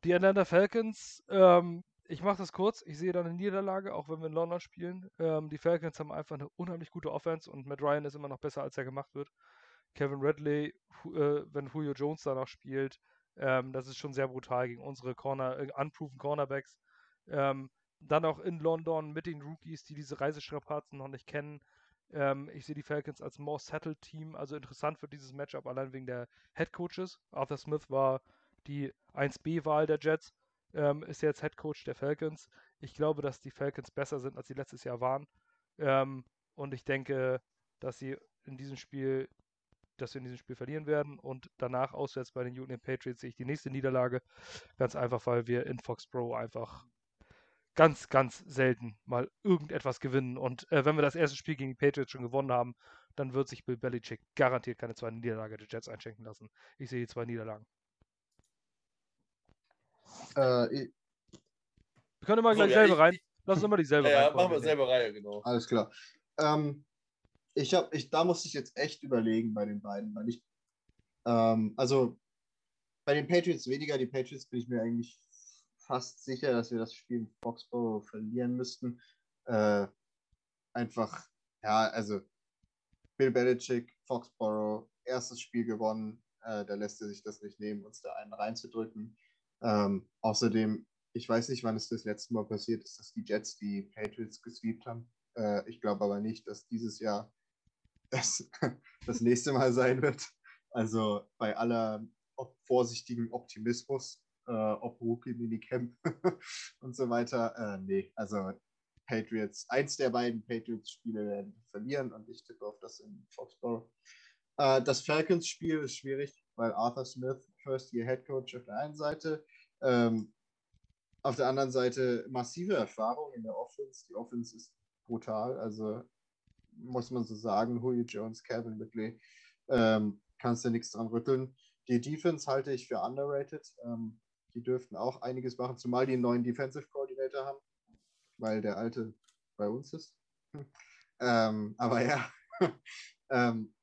Speaker 1: Die Atlanta Falcons, ähm, ich mache das kurz, ich sehe da eine Niederlage, auch wenn wir in London spielen. Ähm, die Falcons haben einfach eine unheimlich gute Offense und Matt Ryan ist immer noch besser, als er gemacht wird. Kevin Redley, äh, wenn Julio Jones da noch spielt, ähm, das ist schon sehr brutal gegen unsere Corner, äh, unproven Cornerbacks. Ähm, dann auch in London mit den Rookies, die diese Reisestrapazen noch nicht kennen. Ähm, ich sehe die Falcons als more settled Team, also interessant für dieses Matchup, allein wegen der Head Coaches. Arthur Smith war die 1B-Wahl der Jets, ähm, ist jetzt Head Coach der Falcons. Ich glaube, dass die Falcons besser sind, als sie letztes Jahr waren. Ähm, und ich denke, dass sie in diesem Spiel, dass wir in diesem Spiel verlieren werden und danach auswärts bei den Union Patriots sehe ich die nächste Niederlage. Ganz einfach, weil wir in Foxborough einfach ganz, ganz selten mal irgendetwas gewinnen. Und äh, wenn wir das erste Spiel gegen die Patriots schon gewonnen haben, dann wird sich Bill Belichick garantiert keine zweite Niederlage der Jets einschenken lassen. Ich sehe die zwei Niederlagen.
Speaker 2: Äh,
Speaker 1: wir können immer gleich so, selber ja, rein. Lass uns immer dieselbe
Speaker 3: ja, Reihe. Ja, machen wir selber Reihe, genau.
Speaker 2: Alles klar. Ähm, ich habe, ich, da muss ich jetzt echt überlegen bei den beiden, weil ich, ähm, also bei den Patriots weniger, die Patriots bin ich mir eigentlich fast sicher, dass wir das Spiel in Foxborough verlieren müssten. Äh, einfach, ja, also Bill Belichick, Foxborough, erstes Spiel gewonnen. Äh, da lässt er sich das nicht nehmen, uns da einen reinzudrücken. Ähm, außerdem, ich weiß nicht, wann es das letzte Mal passiert ist, dass die Jets die Patriots gesweept haben. Äh, ich glaube aber nicht, dass dieses Jahr das, das nächste Mal sein wird. Also bei aller vorsichtigen Optimismus, äh, ob Rookie-Minicamp und so weiter. Äh, nee, also Patriots, eins der beiden Patriots-Spiele werden verlieren und ich tippe auf das in Foxborough. Äh, das Falcons-Spiel ist schwierig, weil Arthur Smith, First-Year-Head Coach auf der einen Seite, ähm, auf der anderen Seite massive Erfahrung in der Offense. Die Offense ist brutal, also muss man so sagen, Julio Jones, Kevin Ridley, ähm, kannst du nichts dran rütteln. Die Defense halte ich für underrated. Ähm, die dürften auch einiges machen, zumal die einen neuen Defensive Coordinator haben, weil der alte bei uns ist. ähm, aber ja, ähm,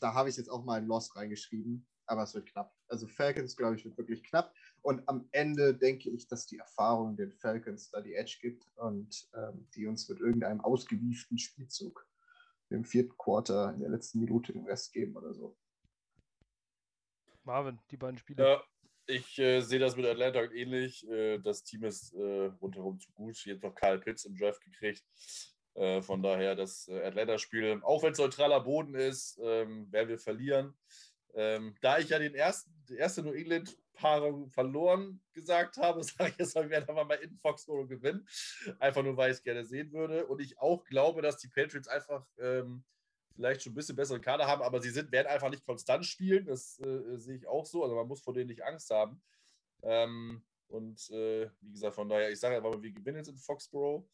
Speaker 2: da habe ich jetzt auch mal ein Loss reingeschrieben, aber es wird knapp. Also Falcons, glaube ich, wird wirklich knapp. Und am Ende denke ich, dass die Erfahrung den Falcons da die Edge gibt und ähm, die uns mit irgendeinem ausgewieften Spielzug im vierten Quarter in der letzten Minute den Rest geben oder so.
Speaker 1: Marvin, die beiden Spiele.
Speaker 3: Ja, ich äh, sehe das mit Atlanta ähnlich. Äh, das Team ist äh, rundherum zu gut. Jetzt noch Kyle Pitts im Draft gekriegt. Äh, von daher das äh, Atlanta-Spiel, auch wenn es neutraler Boden ist, ähm, werden wir verlieren. Ähm, da ich ja den ersten, die erste New England Paarung verloren gesagt habe, sage ich jetzt wir werden aber mal in Foxborough gewinnen. Einfach nur, weil ich es gerne sehen würde. Und ich auch glaube, dass die Patriots einfach ähm, vielleicht schon ein bisschen bessere Kader haben, aber sie sind, werden einfach nicht konstant spielen. Das äh, sehe ich auch so. Also man muss vor denen nicht Angst haben. Ähm, und äh, wie gesagt, von daher, ich sage einfach mal, wir gewinnen jetzt in Foxborough.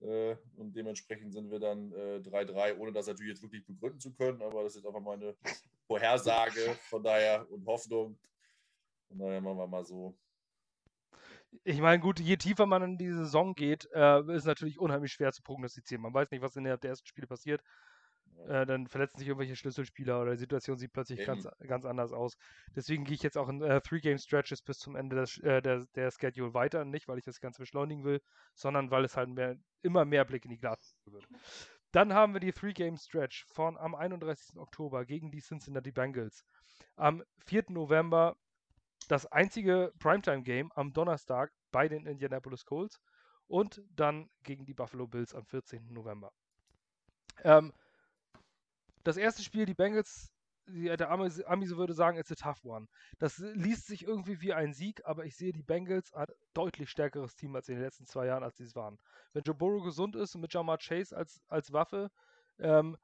Speaker 3: Äh, und dementsprechend sind wir dann 3-3, äh, ohne das natürlich jetzt wirklich begründen zu können. Aber das ist einfach meine Vorhersage. Von daher und Hoffnung. Von daher machen wir mal so.
Speaker 1: Ich meine, gut, je tiefer man in die Saison geht, äh, ist natürlich unheimlich schwer zu prognostizieren. Man weiß nicht, was innerhalb der ersten Spiele passiert. Äh, dann verletzen sich irgendwelche Schlüsselspieler oder die Situation sieht plötzlich ganz, ganz anders aus. Deswegen gehe ich jetzt auch in äh, Three-Game-Stretches bis zum Ende des, äh, der, der Schedule weiter. Nicht, weil ich das Ganze beschleunigen will, sondern weil es halt mehr, immer mehr Blick in die Glas wird. Dann haben wir die Three-Game-Stretch von am 31. Oktober gegen die Cincinnati Bengals. Am 4. November das einzige Primetime-Game am Donnerstag bei den Indianapolis Colts und dann gegen die Buffalo Bills am 14. November. Ähm, das erste Spiel, die Bengals, der Ami, Ami würde sagen, it's a tough one. Das liest sich irgendwie wie ein Sieg, aber ich sehe die Bengals als deutlich stärkeres Team als in den letzten zwei Jahren, als sie es waren. Wenn Joe Burrow gesund ist und mit Jamar Chase als, als Waffe, ähm,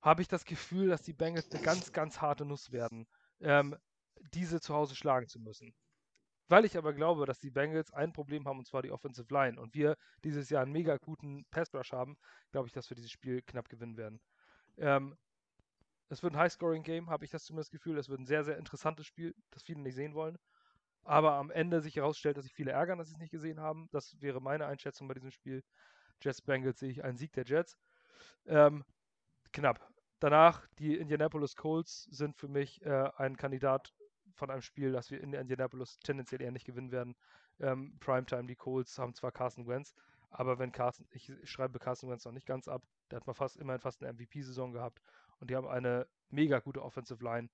Speaker 1: habe ich das Gefühl, dass die Bengals eine ganz, ganz harte Nuss werden, ähm, diese zu Hause schlagen zu müssen. Weil ich aber glaube, dass die Bengals ein Problem haben, und zwar die Offensive Line, und wir dieses Jahr einen mega guten Pass Rush haben, glaube ich, dass wir dieses Spiel knapp gewinnen werden. Ähm, es wird ein High-Scoring-Game, habe ich das zumindest Gefühl. Es wird ein sehr, sehr interessantes Spiel, das viele nicht sehen wollen. Aber am Ende sich herausstellt, dass sich viele ärgern, dass sie es nicht gesehen haben. Das wäre meine Einschätzung bei diesem Spiel. Jets Bengals sehe ich einen Sieg der Jets. Ähm, knapp. Danach, die Indianapolis Colts sind für mich äh, ein Kandidat von einem Spiel, das wir in Indianapolis tendenziell eher nicht gewinnen werden. Ähm, Primetime, die Colts haben zwar Carson Wentz, aber wenn Carson, ich schreibe Carson Wentz noch nicht ganz ab, der hat mal fast immerhin fast eine MVP-Saison gehabt und die haben eine mega gute Offensive Line,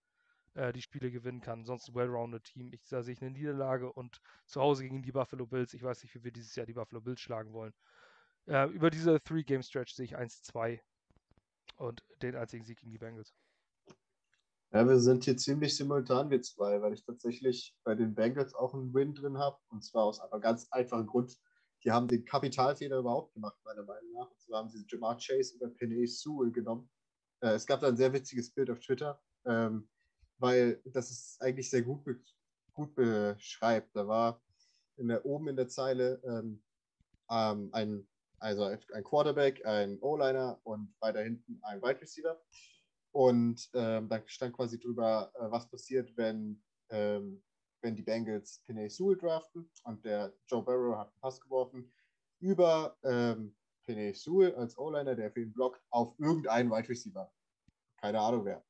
Speaker 1: äh, die Spiele gewinnen kann. Sonst ein well-rounded Team. Ich, sehe ich eine Niederlage und zu Hause gegen die Buffalo Bills. Ich weiß nicht, wie wir dieses Jahr die Buffalo Bills schlagen wollen. Äh, über diese Three-Game-Stretch sehe ich 1-2 und den einzigen Sieg gegen die Bengals.
Speaker 2: Ja, wir sind hier ziemlich simultan, wir zwei, weil ich tatsächlich bei den Bengals auch einen Win drin habe. Und zwar aus einem ganz einfachen Grund. Die haben den Kapitalfehler überhaupt gemacht, meiner Meinung nach. Und zwar haben sie Jamar Chase über Penny Sewell genommen äh, es gab da ein sehr witziges Bild auf Twitter, ähm, weil das es eigentlich sehr gut, be gut beschreibt. Da war in der, oben in der Zeile ähm, ähm, ein, also ein Quarterback, ein O-Liner und weiter hinten ein Wide Receiver. Und ähm, da stand quasi drüber, äh, was passiert, wenn, ähm, wenn die Bengals Pinay Sewell draften und der Joe Barrow hat einen Pass geworfen über ähm, Penny Sewell als O-Liner, der für ihn blockt, auf irgendeinen Wide Receiver. Keine Ahnung wer.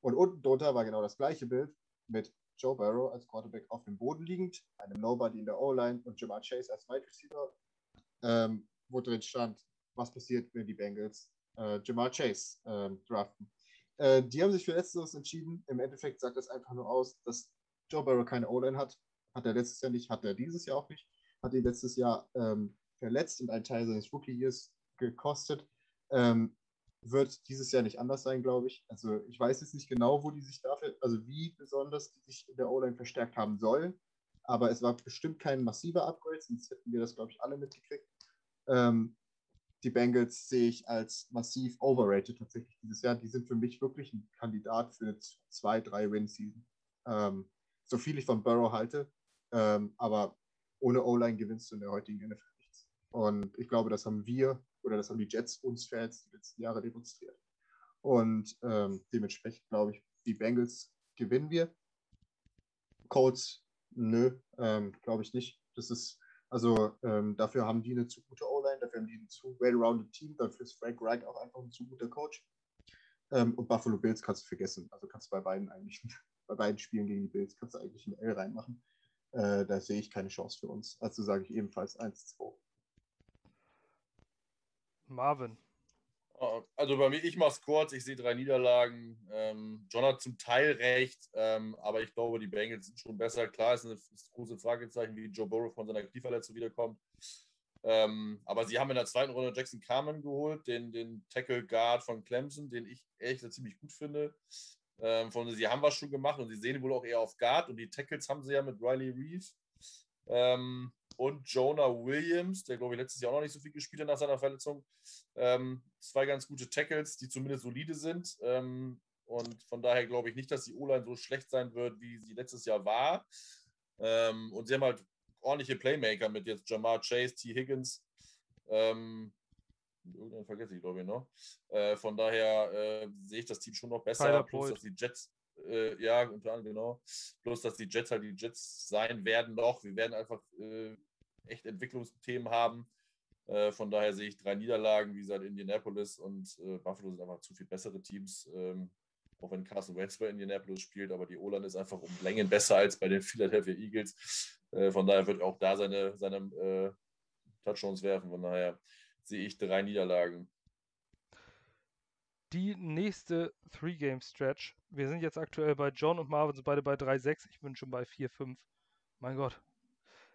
Speaker 2: Und unten drunter war genau das gleiche Bild mit Joe Barrow als Quarterback auf dem Boden liegend, einem Nobody in der O-Line und Jamar Chase als Wide Receiver, ähm, wo drin stand, was passiert, wenn die Bengals äh, Jamar Chase ähm, draften. Äh, die haben sich für Letzteres entschieden. Im Endeffekt sagt das einfach nur aus, dass Joe Burrow keine O-Line hat. Hat er letztes Jahr nicht, hat er dieses Jahr auch nicht. Hat ihn letztes Jahr ähm, verletzt und einen Teil seines Rookie-Years gekostet. Ähm, wird dieses Jahr nicht anders sein, glaube ich. Also ich weiß jetzt nicht genau, wo die sich dafür, also wie besonders die sich in der O-Line verstärkt haben sollen. Aber es war bestimmt kein massiver Upgrade, sonst hätten wir das, glaube ich, alle mitgekriegt. Ähm, die Bengals sehe ich als massiv overrated tatsächlich dieses Jahr. Die sind für mich wirklich ein Kandidat für eine 2-3 Win-Season. Ähm, so viel ich von Burrow halte, ähm, aber ohne O-Line gewinnst du in der heutigen NFL. Und ich glaube, das haben wir oder das haben die Jets uns Fans die letzten Jahre demonstriert. Und ähm, dementsprechend glaube ich, die Bengals gewinnen wir. Colts, nö, ähm, glaube ich nicht. Das ist, also ähm, dafür haben die eine zu gute O-Line, dafür haben die ein zu well-rounded Team, dafür ist Frank Reich auch einfach ein zu guter Coach. Ähm, und Buffalo Bills kannst du vergessen. Also kannst du bei beiden eigentlich, bei beiden Spielen gegen die Bills kannst du eigentlich ein L reinmachen. Äh, da sehe ich keine Chance für uns. Also sage ich ebenfalls 1-2.
Speaker 1: Marvin.
Speaker 3: Also bei mir, ich mache es kurz, ich sehe drei Niederlagen. Ähm, John hat zum Teil recht, ähm, aber ich glaube, die Bengals sind schon besser. Klar, ist ein großes Fragezeichen, wie Joe Burrow von seiner Knieverletzung wiederkommt. Ähm, aber sie haben in der zweiten Runde Jackson Carmen geholt, den, den Tackle Guard von Clemson, den ich ehrlich ziemlich gut finde. Ähm, von, sie haben was schon gemacht und sie sehen wohl auch eher auf Guard und die Tackles haben sie ja mit Riley Reeve. Und Jonah Williams, der glaube ich letztes Jahr auch noch nicht so viel gespielt hat nach seiner Verletzung. Ähm, zwei ganz gute Tackles, die zumindest solide sind. Ähm, und von daher glaube ich nicht, dass die O-Line so schlecht sein wird, wie sie letztes Jahr war. Ähm, und sie haben halt ordentliche Playmaker mit jetzt Jamar Chase, T. Higgins. Ähm, irgendeinen vergesse ich, glaube ich, noch. Äh, von daher äh, sehe ich das Team schon noch besser. Plus, dass die Jets, äh, ja, unter anderem, genau. Plus, dass die Jets halt die Jets sein werden noch. Wir werden einfach äh, echt Entwicklungsthemen haben. Äh, von daher sehe ich drei Niederlagen, wie gesagt, Indianapolis und äh, Buffalo sind einfach zu viel bessere Teams. Ähm, auch wenn Carson Wentz bei Indianapolis spielt, aber die O-Line ist einfach um Längen besser als bei den Philadelphia Eagles. Äh, von daher wird auch da seine, seine äh, Touchdowns werfen. Von daher sehe ich drei Niederlagen.
Speaker 1: Die nächste Three-Game-Stretch. Wir sind jetzt aktuell bei John und Marvin, sind beide bei 3-6. Ich bin schon bei 4-5. Mein Gott,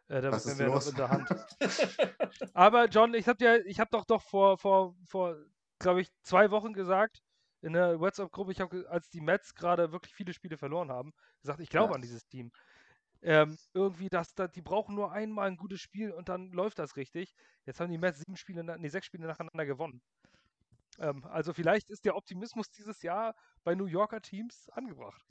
Speaker 1: äh, da sind wir noch in der Hand. Aber John, ich habe ich habe doch doch vor, vor, vor, glaube ich, zwei Wochen gesagt in der WhatsApp-Gruppe, ich habe, als die Mets gerade wirklich viele Spiele verloren haben, gesagt, ich glaube ja. an dieses Team. Ähm, irgendwie, dass, dass, die brauchen nur einmal ein gutes Spiel und dann läuft das richtig. Jetzt haben die Mets sieben Spiele, nee, sechs Spiele nacheinander gewonnen. Ähm, also vielleicht ist der Optimismus dieses Jahr bei New Yorker Teams angebracht.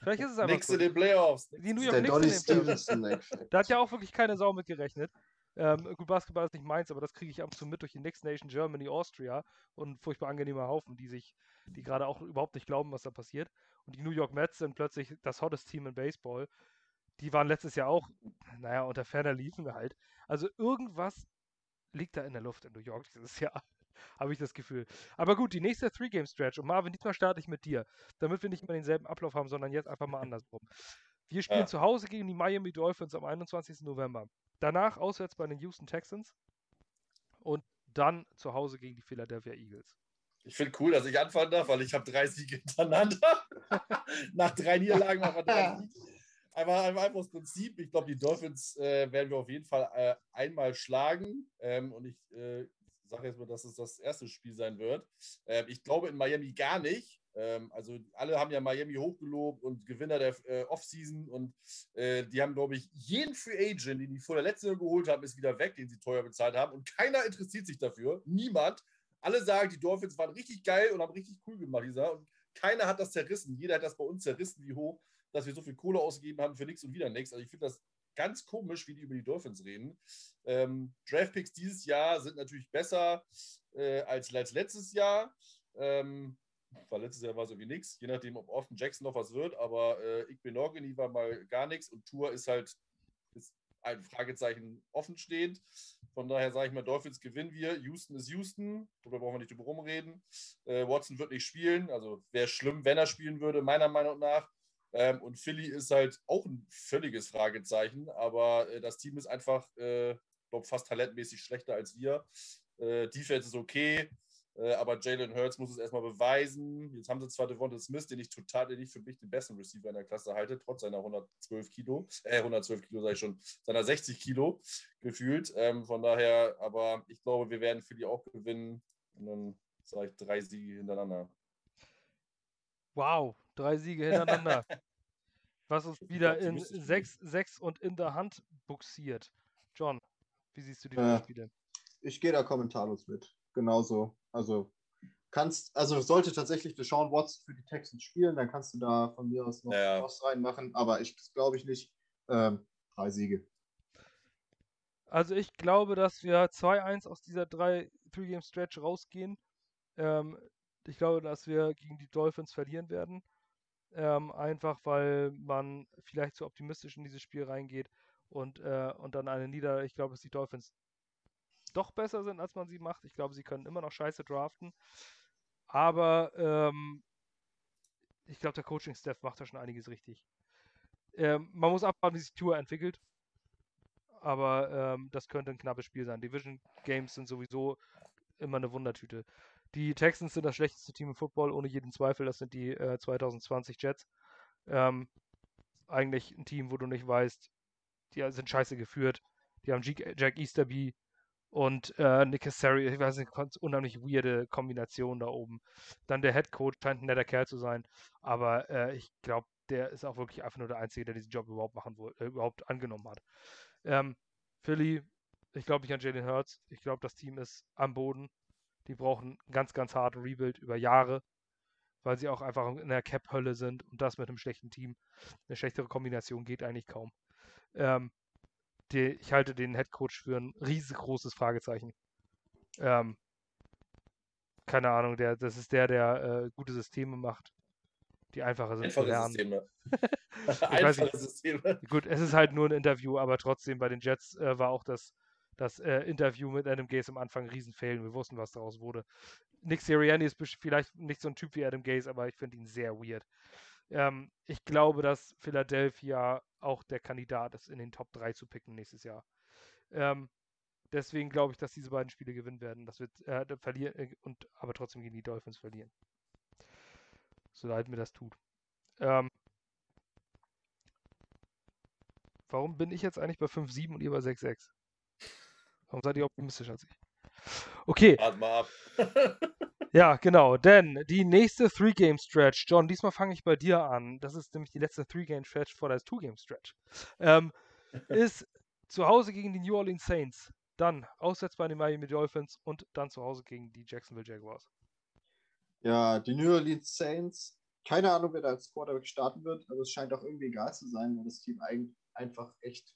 Speaker 1: Vielleicht ist es einfach.
Speaker 3: Nix in den Playoffs.
Speaker 1: Die New York Knicks in den Playoffs. da hat ja auch wirklich keine Sau mit gerechnet. Ähm, gut, Basketball ist nicht meins, aber das kriege ich ab und zu mit durch die Next Nation Germany, Austria und furchtbar angenehmer Haufen, die sich, die gerade auch überhaupt nicht glauben, was da passiert. Und die New York Mets sind plötzlich das hottest Team in Baseball. Die waren letztes Jahr auch, naja, unter ferner liefen halt. Also irgendwas liegt da in der Luft in New York dieses Jahr habe ich das Gefühl. Aber gut, die nächste Three-Game-Stretch. Und Marvin, diesmal starte ich mit dir, damit wir nicht immer denselben Ablauf haben, sondern jetzt einfach mal andersrum. Wir spielen ja. zu Hause gegen die Miami Dolphins am 21. November. Danach auswärts bei den Houston Texans und dann zu Hause gegen die Philadelphia Eagles.
Speaker 3: Ich finde cool, dass ich anfangen darf, weil ich habe drei Siege hintereinander. Nach drei Niederlagen machen wir drei Siege. Einfach, einfach aus Prinzip. Ich glaube, die Dolphins äh, werden wir auf jeden Fall äh, einmal schlagen. Ähm, und ich äh, sage jetzt mal, dass es das erste Spiel sein wird. Ähm, ich glaube in Miami gar nicht. Ähm, also alle haben ja Miami hochgelobt und Gewinner der äh, Offseason und äh, die haben, glaube ich, jeden Free Agent, den die vor der letzten Jahr geholt haben, ist wieder weg, den sie teuer bezahlt haben und keiner interessiert sich dafür. Niemand. Alle sagen, die Dolphins waren richtig geil und haben richtig cool gemacht, dieser. Und keiner hat das zerrissen. Jeder hat das bei uns zerrissen, wie hoch, dass wir so viel Kohle ausgegeben haben für nichts und wieder nichts. Also ich finde das ganz komisch, wie die über die Dolphins reden. Ähm, Draftpicks dieses Jahr sind natürlich besser äh, als, als letztes Jahr. Ähm, weil letztes Jahr war es irgendwie nichts, je nachdem, ob Austin Jackson noch was wird, aber äh, Igbenogany war mal gar nichts und Tour ist halt ist ein Fragezeichen offenstehend. Von daher sage ich mal, Dolphins gewinnen wir. Houston ist Houston, darüber brauchen wir nicht drum reden. Äh, Watson wird nicht spielen, also wäre schlimm, wenn er spielen würde, meiner Meinung nach. Ähm, und Philly ist halt auch ein völliges Fragezeichen, aber äh, das Team ist einfach, äh, glaube fast talentmäßig schlechter als wir. Äh, Defense ist okay. Äh, aber Jalen Hurts muss es erstmal beweisen. Jetzt haben sie zwar Devonta Smith, den ich total, den ich für mich den besten Receiver in der Klasse halte, trotz seiner 112 Kilo, äh, 112 Kilo sage ich schon, seiner 60 Kilo gefühlt. Ähm, von daher, aber ich glaube, wir werden für die auch gewinnen. Und dann sage ich drei Siege hintereinander.
Speaker 1: Wow, drei Siege hintereinander. Was uns wieder in 6, 6 und in der Hand buxiert. John, wie siehst du die äh, Spiele?
Speaker 2: Ich gehe da kommentarlos mit. Genauso. Also kannst, also sollte tatsächlich Deshaun Watson für die Texans spielen, dann kannst du da von mir aus noch ja. was reinmachen, aber ich glaube ich nicht. Ähm, drei Siege.
Speaker 1: Also ich glaube, dass wir 2-1 aus dieser 3-Game-Stretch rausgehen. Ähm, ich glaube, dass wir gegen die Dolphins verlieren werden. Ähm, einfach weil man vielleicht zu optimistisch in dieses Spiel reingeht und, äh, und dann eine Niederlage, ich glaube, dass die Dolphins doch besser sind, als man sie macht. Ich glaube, sie können immer noch scheiße draften. Aber ähm, ich glaube, der Coaching-Staff macht da schon einiges richtig. Ähm, man muss abwarten, wie sich Tour entwickelt. Aber ähm, das könnte ein knappes Spiel sein. Division Games sind sowieso immer eine Wundertüte. Die Texans sind das schlechteste Team im Football, ohne jeden Zweifel. Das sind die äh, 2020 Jets. Ähm, eigentlich ein Team, wo du nicht weißt, die sind scheiße geführt. Die haben Jack Easterby und äh, Nick Casario, ich weiß nicht, unheimlich weirde Kombination da oben. Dann der Head Coach scheint ein netter Kerl zu sein, aber äh, ich glaube, der ist auch wirklich einfach nur der Einzige, der diesen Job überhaupt machen äh, überhaupt angenommen hat. Ähm, Philly, ich glaube nicht an Jalen Hurts. Ich glaube, das Team ist am Boden. Die brauchen einen ganz, ganz harten Rebuild über Jahre, weil sie auch einfach in der Cap-Hölle sind und das mit einem schlechten Team. Eine schlechtere Kombination geht eigentlich kaum. Ähm, die, ich halte den Head Coach für ein riesengroßes Fragezeichen. Ähm, keine Ahnung, der, das ist der, der äh, gute Systeme macht, die einfacher sind Einfache zu lernen. Systeme. Einfache Systeme. Gut, es ist halt nur ein Interview, aber trotzdem bei den Jets äh, war auch das, das äh, Interview mit Adam Gaze am Anfang Riesenfail. Wir wussten, was daraus wurde. Nick Sirianni ist vielleicht nicht so ein Typ wie Adam Gaze, aber ich finde ihn sehr weird. Ähm, ich glaube, dass Philadelphia auch der Kandidat ist, in den Top 3 zu picken nächstes Jahr. Ähm, deswegen glaube ich, dass diese beiden Spiele gewinnen werden. Das wird äh, verlieren äh, und aber trotzdem gegen die Dolphins verlieren. So leid mir das tut. Ähm, warum bin ich jetzt eigentlich bei 5-7 und ihr bei 6-6? Warum seid ihr optimistischer als ich? Okay. Warte mal ab. Ja, genau, denn die nächste Three-Game-Stretch, John, diesmal fange ich bei dir an. Das ist nämlich die letzte Three-Game-Stretch vor der Two-Game-Stretch. Ähm, ist zu Hause gegen die New Orleans Saints, dann auswärts bei den Miami Dolphins und dann zu Hause gegen die Jacksonville Jaguars.
Speaker 2: Ja, die New Orleans Saints, keine Ahnung, wer da als Quarterback starten wird, aber es scheint auch irgendwie egal zu sein, weil das Team einfach echt,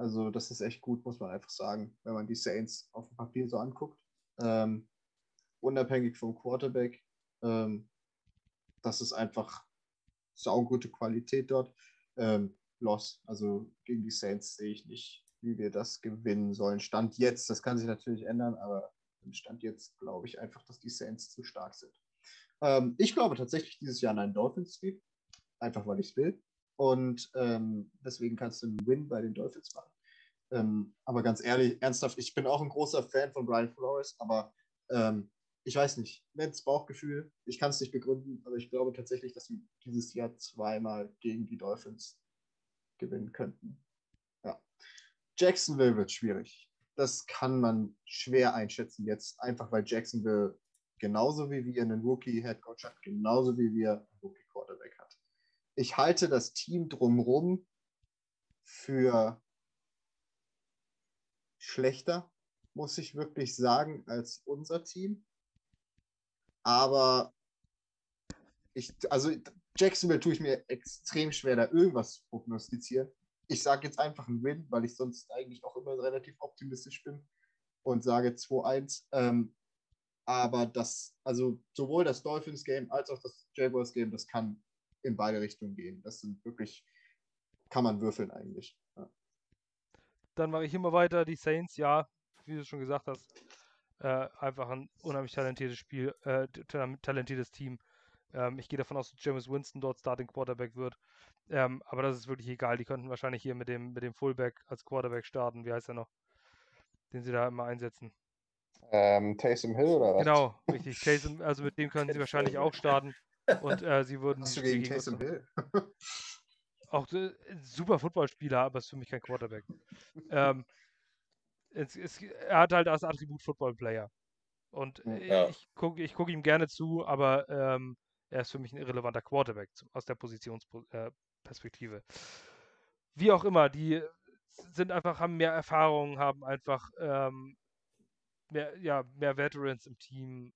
Speaker 2: also das ist echt gut, muss man einfach sagen, wenn man die Saints auf dem Papier so anguckt. Ähm, unabhängig vom Quarterback. Ähm, das ist einfach saugute Qualität dort. Ähm, Loss, also gegen die Saints sehe ich nicht, wie wir das gewinnen sollen. Stand jetzt, das kann sich natürlich ändern, aber Stand jetzt glaube ich einfach, dass die Saints zu stark sind. Ähm, ich glaube tatsächlich dieses Jahr an einen Dolphins-Sweep, einfach weil ich es will. Und ähm, deswegen kannst du einen Win bei den Dolphins machen. Ähm, aber ganz ehrlich, ernsthaft, ich bin auch ein großer Fan von Brian Flores, aber ähm, ich weiß nicht, nettes Bauchgefühl. Ich kann es nicht begründen, aber ich glaube tatsächlich, dass sie dieses Jahr zweimal gegen die Dolphins gewinnen könnten. Ja. Jacksonville wird schwierig. Das kann man schwer einschätzen jetzt, einfach weil Jacksonville genauso wie wir einen Rookie-Headcoach hat, genauso wie wir einen Rookie-Quarterback hat. Ich halte das Team drumherum für schlechter, muss ich wirklich sagen, als unser Team. Aber ich, also Jacksonville tue ich mir extrem schwer, da irgendwas zu prognostizieren. Ich sage jetzt einfach einen Win, weil ich sonst eigentlich auch immer relativ optimistisch bin und sage 2-1. Ähm, aber das, also sowohl das Dolphins-Game als auch das Jaguars-Game, das kann in beide Richtungen gehen. Das sind wirklich, kann man würfeln eigentlich.
Speaker 1: Dann mache ich immer weiter. Die Saints, ja, wie du schon gesagt hast, äh, einfach ein unheimlich talentiertes Spiel, äh, talentiertes Team. Ähm, ich gehe davon aus, dass James Winston dort Starting Quarterback wird. Ähm, aber das ist wirklich egal. Die könnten wahrscheinlich hier mit dem, mit dem Fullback als Quarterback starten. Wie heißt er noch? Den sie da immer einsetzen.
Speaker 2: Ähm, Taysom Hill oder was?
Speaker 1: Genau, richtig. Taysom, also mit dem können sie wahrscheinlich auch starten. Und äh, sie würden.
Speaker 2: Hast du gegen Taysom Hill?
Speaker 1: auch äh, ein super Footballspieler, aber ist für mich kein Quarterback. ähm, es, es, er hat halt als Attribut Football-Player. Und äh,
Speaker 3: Ja.
Speaker 1: ich gucke ich guck ihm gerne zu, aber ähm, er ist für mich ein irrelevanter Quarterback aus der Positionsperspektive. Wie auch immer, die sind einfach, haben mehr Erfahrung, haben einfach ähm, mehr, ja, mehr Veterans im Team.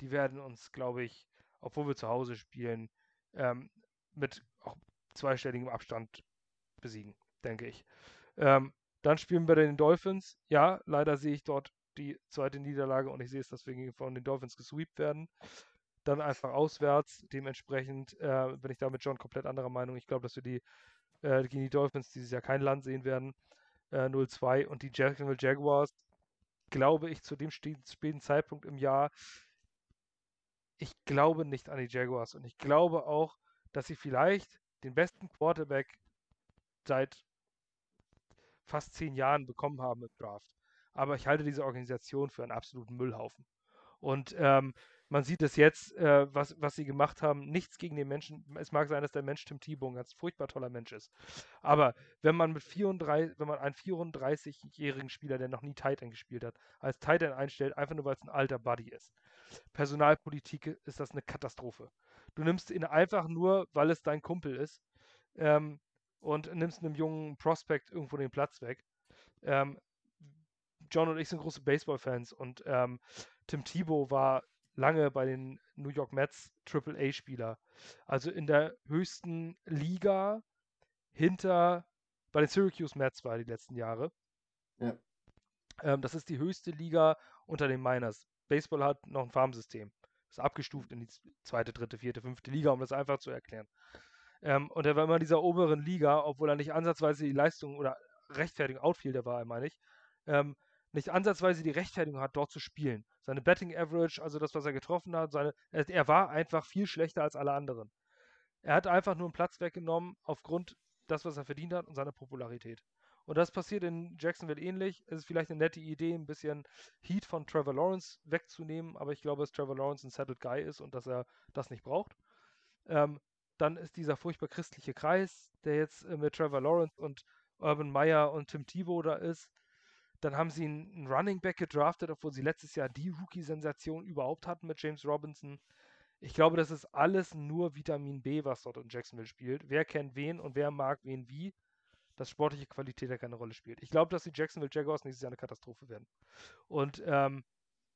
Speaker 1: Die werden uns, glaube ich, obwohl wir zu Hause spielen, ähm, mit auch zweistelligem Abstand besiegen, denke ich. Ähm, dann spielen wir den Dolphins. Ja, leider sehe ich dort die zweite Niederlage und ich sehe es, dass wir von den Dolphins gesweept werden. Dann einfach auswärts. Dementsprechend äh, bin ich da mit John komplett anderer Meinung. Ich glaube, dass wir die äh, gegen die Dolphins dieses Jahr kein Land sehen werden. Äh, 0-2 und die Jacksonville Jaguars, glaube ich, zu dem späten Zeitpunkt im Jahr, ich glaube nicht an die Jaguars und ich glaube auch, dass sie vielleicht den besten Quarterback seit fast zehn Jahren bekommen haben im Draft. Aber ich halte diese Organisation für einen absoluten Müllhaufen. Und ähm, man sieht es jetzt, äh, was, was sie gemacht haben. Nichts gegen den Menschen. Es mag sein, dass der Mensch Tim Tebow ein ganz furchtbar toller Mensch ist. Aber wenn man mit 34, wenn man einen 34-jährigen Spieler, der noch nie Tight End gespielt hat, als Tight End einstellt, einfach nur weil es ein alter Buddy ist. Personalpolitik ist das eine Katastrophe. Du nimmst ihn einfach nur, weil es dein Kumpel ist ähm, und nimmst einem jungen Prospect irgendwo den Platz weg. Ähm, John und ich sind große Baseball-Fans und ähm, Tim Tebow war lange bei den New York Mets AAA-Spieler. Also in der höchsten Liga hinter, bei den Syracuse Mets war er die letzten Jahre.
Speaker 2: Ja.
Speaker 1: Ähm, das ist die höchste Liga unter den Miners. Baseball hat noch ein Farmsystem. Ist abgestuft in die zweite, dritte, vierte, fünfte Liga, um das einfach zu erklären. Ähm, und er war immer in dieser oberen Liga, obwohl er nicht ansatzweise die Leistung oder Rechtfertigung, Outfielder war er, meine ich, ähm, nicht ansatzweise die Rechtfertigung hat, dort zu spielen. Seine Betting Average, also das, was er getroffen hat, seine, er, er war einfach viel schlechter als alle anderen. Er hat einfach nur einen Platz weggenommen aufgrund das, was er verdient hat und seiner Popularität. Und das passiert in Jacksonville ähnlich. Es ist vielleicht eine nette Idee, ein bisschen Heat von Trevor Lawrence wegzunehmen, aber ich glaube, dass Trevor Lawrence ein Settled Guy ist und dass er das nicht braucht. Ähm, dann ist dieser furchtbar christliche Kreis, der jetzt äh, mit Trevor Lawrence und Urban Meyer und Tim Tebow da ist. Dann haben sie einen, einen Running Back gedraftet, obwohl sie letztes Jahr die Rookie-Sensation überhaupt hatten mit James Robinson. Ich glaube, das ist alles nur Vitamin B, was dort in Jacksonville spielt. Wer kennt wen und wer mag wen wie, dass sportliche Qualität ja keine Rolle spielt. Ich glaube, dass die Jacksonville Jaguars nächstes Jahr eine Katastrophe werden. Und ähm,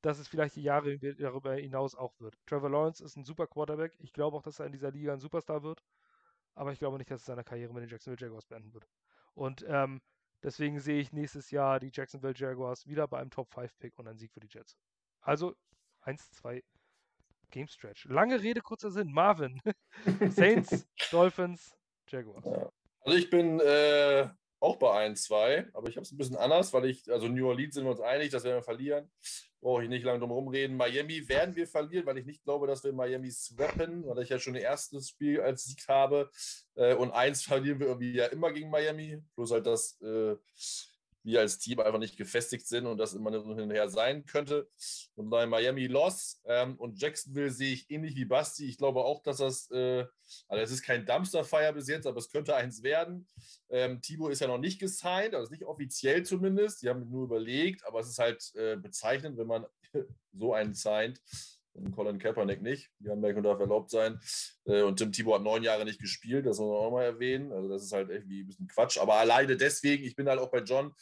Speaker 1: dass es vielleicht die Jahre darüber hinaus auch wird. Trevor Lawrence ist ein super Quarterback. Ich glaube auch, dass er in dieser Liga ein Superstar wird. Aber ich glaube nicht, dass er seine Karriere mit den Jacksonville Jaguars beenden wird. Und ähm, deswegen sehe ich nächstes Jahr die Jacksonville Jaguars wieder bei einem Top-5-Pick und einen Sieg für die Jets. Also 1, 2, Game Stretch. Lange Rede, kurzer Sinn. Marvin. Saints, Dolphins, Jaguars.
Speaker 3: Also ich bin äh, auch bei 1-2, aber ich habe es ein bisschen anders, weil ich, also New Orleans sind wir uns einig, dass wir verlieren. Brauche ich nicht lange drum rumreden. Miami werden wir verlieren, weil ich nicht glaube, dass wir Miami swappen, weil ich ja schon ein erstes Spiel als Sieg habe. Äh, und eins verlieren wir irgendwie ja immer gegen Miami. Bloß halt, dass äh, wir als Team einfach nicht gefestigt sind und das immer hin und her sein könnte. Und bei Miami Loss ähm, und Jacksonville sehe ich ähnlich wie Basti. Ich glaube auch, dass das, äh, also es ist kein Dumpster-Fire bis jetzt, aber es könnte eins werden. Ähm, Thibaut ist ja noch nicht gesigned, also nicht offiziell zumindest. Die haben nur überlegt, aber es ist halt äh, bezeichnend, wenn man so einen signed. Und Colin Kaepernick nicht. Die Anmerkung darf erlaubt sein. Äh, und Tim Thibaut hat neun Jahre nicht gespielt, das muss man auch mal erwähnen. Also, das ist halt irgendwie ein bisschen Quatsch. Aber alleine deswegen, ich bin halt auch bei John.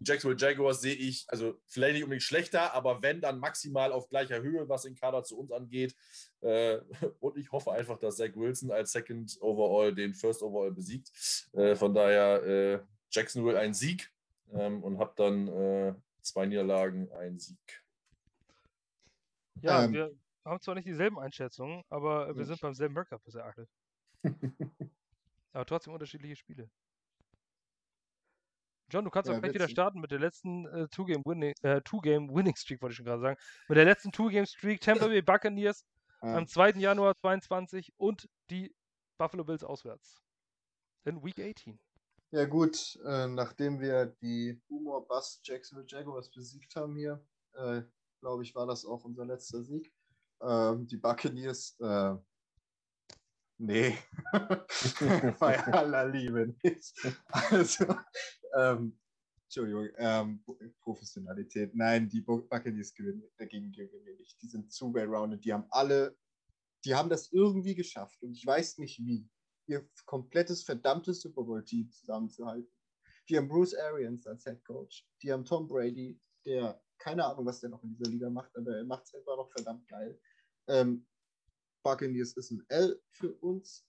Speaker 3: Die Jacksonville Jaguars sehe ich, also vielleicht nicht unbedingt schlechter, aber wenn, dann maximal auf gleicher Höhe, was den Kader zu uns angeht. Äh, und ich hoffe einfach, dass Zach Wilson als Second Overall den First Overall besiegt. Äh, von daher Jacksonville ein Sieg ähm, und habe dann zwei Niederlagen, einen Sieg.
Speaker 1: Ja,
Speaker 2: Ähm.
Speaker 1: wir haben zwar nicht dieselben Einschätzungen, aber wir
Speaker 2: Hm.
Speaker 1: sind beim selben Workup bisher, Achel. aber trotzdem unterschiedliche Spiele. John, du kannst
Speaker 2: Ja,
Speaker 1: auch gleich wieder starten mit der letzten äh, Two-Game-Winning äh, Two Winning Streak, wollte ich schon gerade sagen. Mit der letzten Two-Game-Streak Tampa Bay Buccaneers
Speaker 2: Ja.
Speaker 1: am 2. Januar 22 und die Buffalo Bills auswärts. In Week 18.
Speaker 2: Ja gut, äh, nachdem wir die Humor Bust Jacksonville Jaguars besiegt haben hier, äh, glaube ich, war das auch unser letzter Sieg. Ähm, die Buccaneers, äh, nee, bei aller Liebe nicht. Also, ähm, Entschuldigung, ähm, Professionalität. Nein, die Buccaneers gewinnen, dagegen gewinnen wir nicht. Die sind zu well-rounded. Die haben alle, die haben das irgendwie geschafft. Und ich weiß nicht wie, ihr komplettes verdammtes Super Bowl-Team zusammenzuhalten. Die haben Bruce Arians als Head Coach. Die haben Tom Brady, der keine Ahnung, was der noch in dieser Liga macht, aber er macht es einfach noch verdammt geil. Ähm, Buccaneers ist ein L für uns.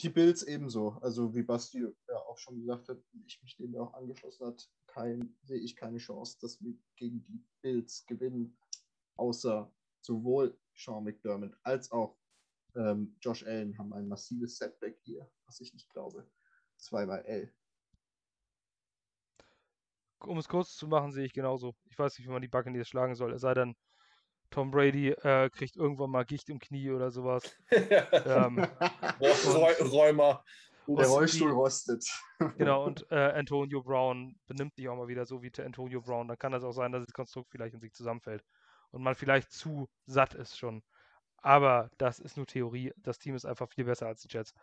Speaker 2: Die Bills ebenso. Also wie Basti ja auch schon gesagt hat, ich mich dem ja auch angeschlossen hat, kein, sehe ich keine Chance, dass wir gegen die Bills gewinnen, außer sowohl Sean McDermott als auch ähm, Josh Allen haben ein massives Setback hier, was ich nicht glaube. Zweimal L.
Speaker 1: Um es kurz zu machen, sehe ich genauso. Ich weiß nicht, wie man die Buccaneers schlagen soll. Es sei denn, Tom Brady äh, kriegt irgendwann mal Gicht im Knie oder sowas. ähm,
Speaker 3: Räumer.
Speaker 2: Der Rollstuhl rostet.
Speaker 1: Genau, und äh, Antonio Brown benimmt sich auch mal wieder so wie Antonio Brown. Dann kann es auch sein, dass das Konstrukt vielleicht in sich zusammenfällt. Und man vielleicht zu satt ist schon. Aber das ist nur Theorie. Das Team ist einfach viel besser als die Jets.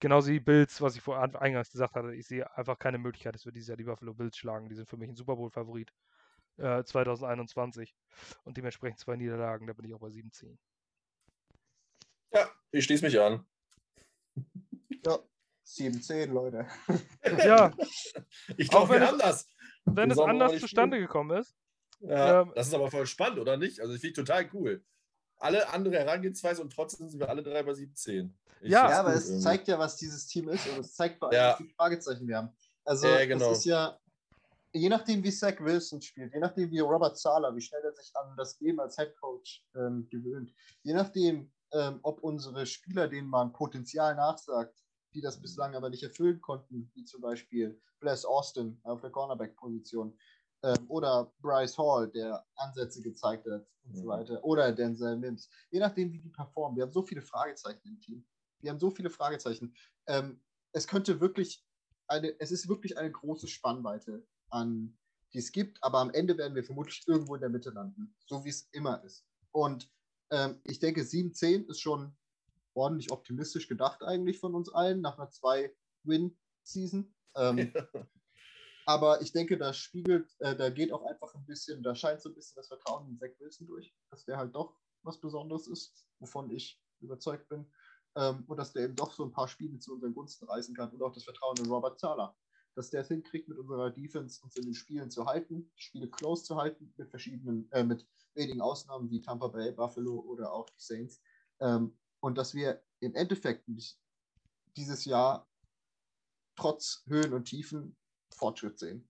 Speaker 1: Genauso wie Bills, was ich vor eingangs gesagt hatte. Ich sehe einfach keine Möglichkeit, dass wir dieses Jahr die Buffalo Bills schlagen. Die sind für mich ein Super Bowl-Favorit äh, 2021. Und dementsprechend zwei Niederlagen. Da bin ich auch bei 17.
Speaker 3: Ja, ich schließe mich an.
Speaker 2: Ja, 7-10, Leute.
Speaker 1: Ja.
Speaker 3: ich glaube, wir haben das.
Speaker 1: Wenn es anders zustande
Speaker 3: spielen.
Speaker 1: gekommen ist.
Speaker 3: Ja,
Speaker 1: Ähm,
Speaker 3: das ist aber voll spannend, oder nicht? Also, ich finde total cool. Alle andere Herangehensweise und trotzdem sind wir alle drei bei 17. Ich
Speaker 1: Ja,
Speaker 2: Ja, aber es
Speaker 3: irgendwie.
Speaker 2: zeigt ja, was dieses Team ist und es zeigt vor allem,
Speaker 3: Ja.
Speaker 2: wie viele Fragezeichen wir haben. Also,
Speaker 3: Ja, genau.
Speaker 2: es ist ja, je nachdem, wie Zach Wilson spielt, je nachdem, wie Robert Sala, wie schnell er sich an das Leben als Head Coach ähm, gewöhnt, je nachdem, ähm, ob unsere Spieler, denen man Potenzial nachsagt, die das bislang aber nicht erfüllen konnten, wie zum Beispiel Bless Austin auf der Cornerback-Position ähm, oder Bryce Hall, der Ansätze gezeigt hat und so
Speaker 3: Mhm.
Speaker 2: weiter, oder Denzel Mims, je nachdem, wie die performen. Wir haben so viele Fragezeichen im Team. Wir haben so viele Fragezeichen. Ähm, es könnte wirklich eine, es ist wirklich eine große Spannweite an, die es gibt, aber am Ende werden wir vermutlich irgendwo in der Mitte landen, so wie es immer ist. Und ähm, ich denke, 7-10 ist schon ordentlich optimistisch gedacht eigentlich von uns allen nach einer Zwei-Win-Season. Ähm, aber ich denke, da spiegelt, äh, da geht auch einfach ein bisschen, da scheint so ein bisschen das Vertrauen in Zach Wilson durch, dass der halt doch was Besonderes ist, wovon ich überzeugt bin. Ähm, und dass der eben doch so ein paar Spiele zu unseren Gunsten reißen kann und auch das Vertrauen in Robert Zahler. Dass der es hinkriegt, mit unserer Defense uns in den Spielen zu halten, Spiele close zu halten, mit verschiedenen, äh, mit wenigen Ausnahmen wie Tampa Bay, Buffalo oder auch die Saints. Ähm, und dass wir im Endeffekt dieses Jahr trotz Höhen und Tiefen Fortschritt sehen.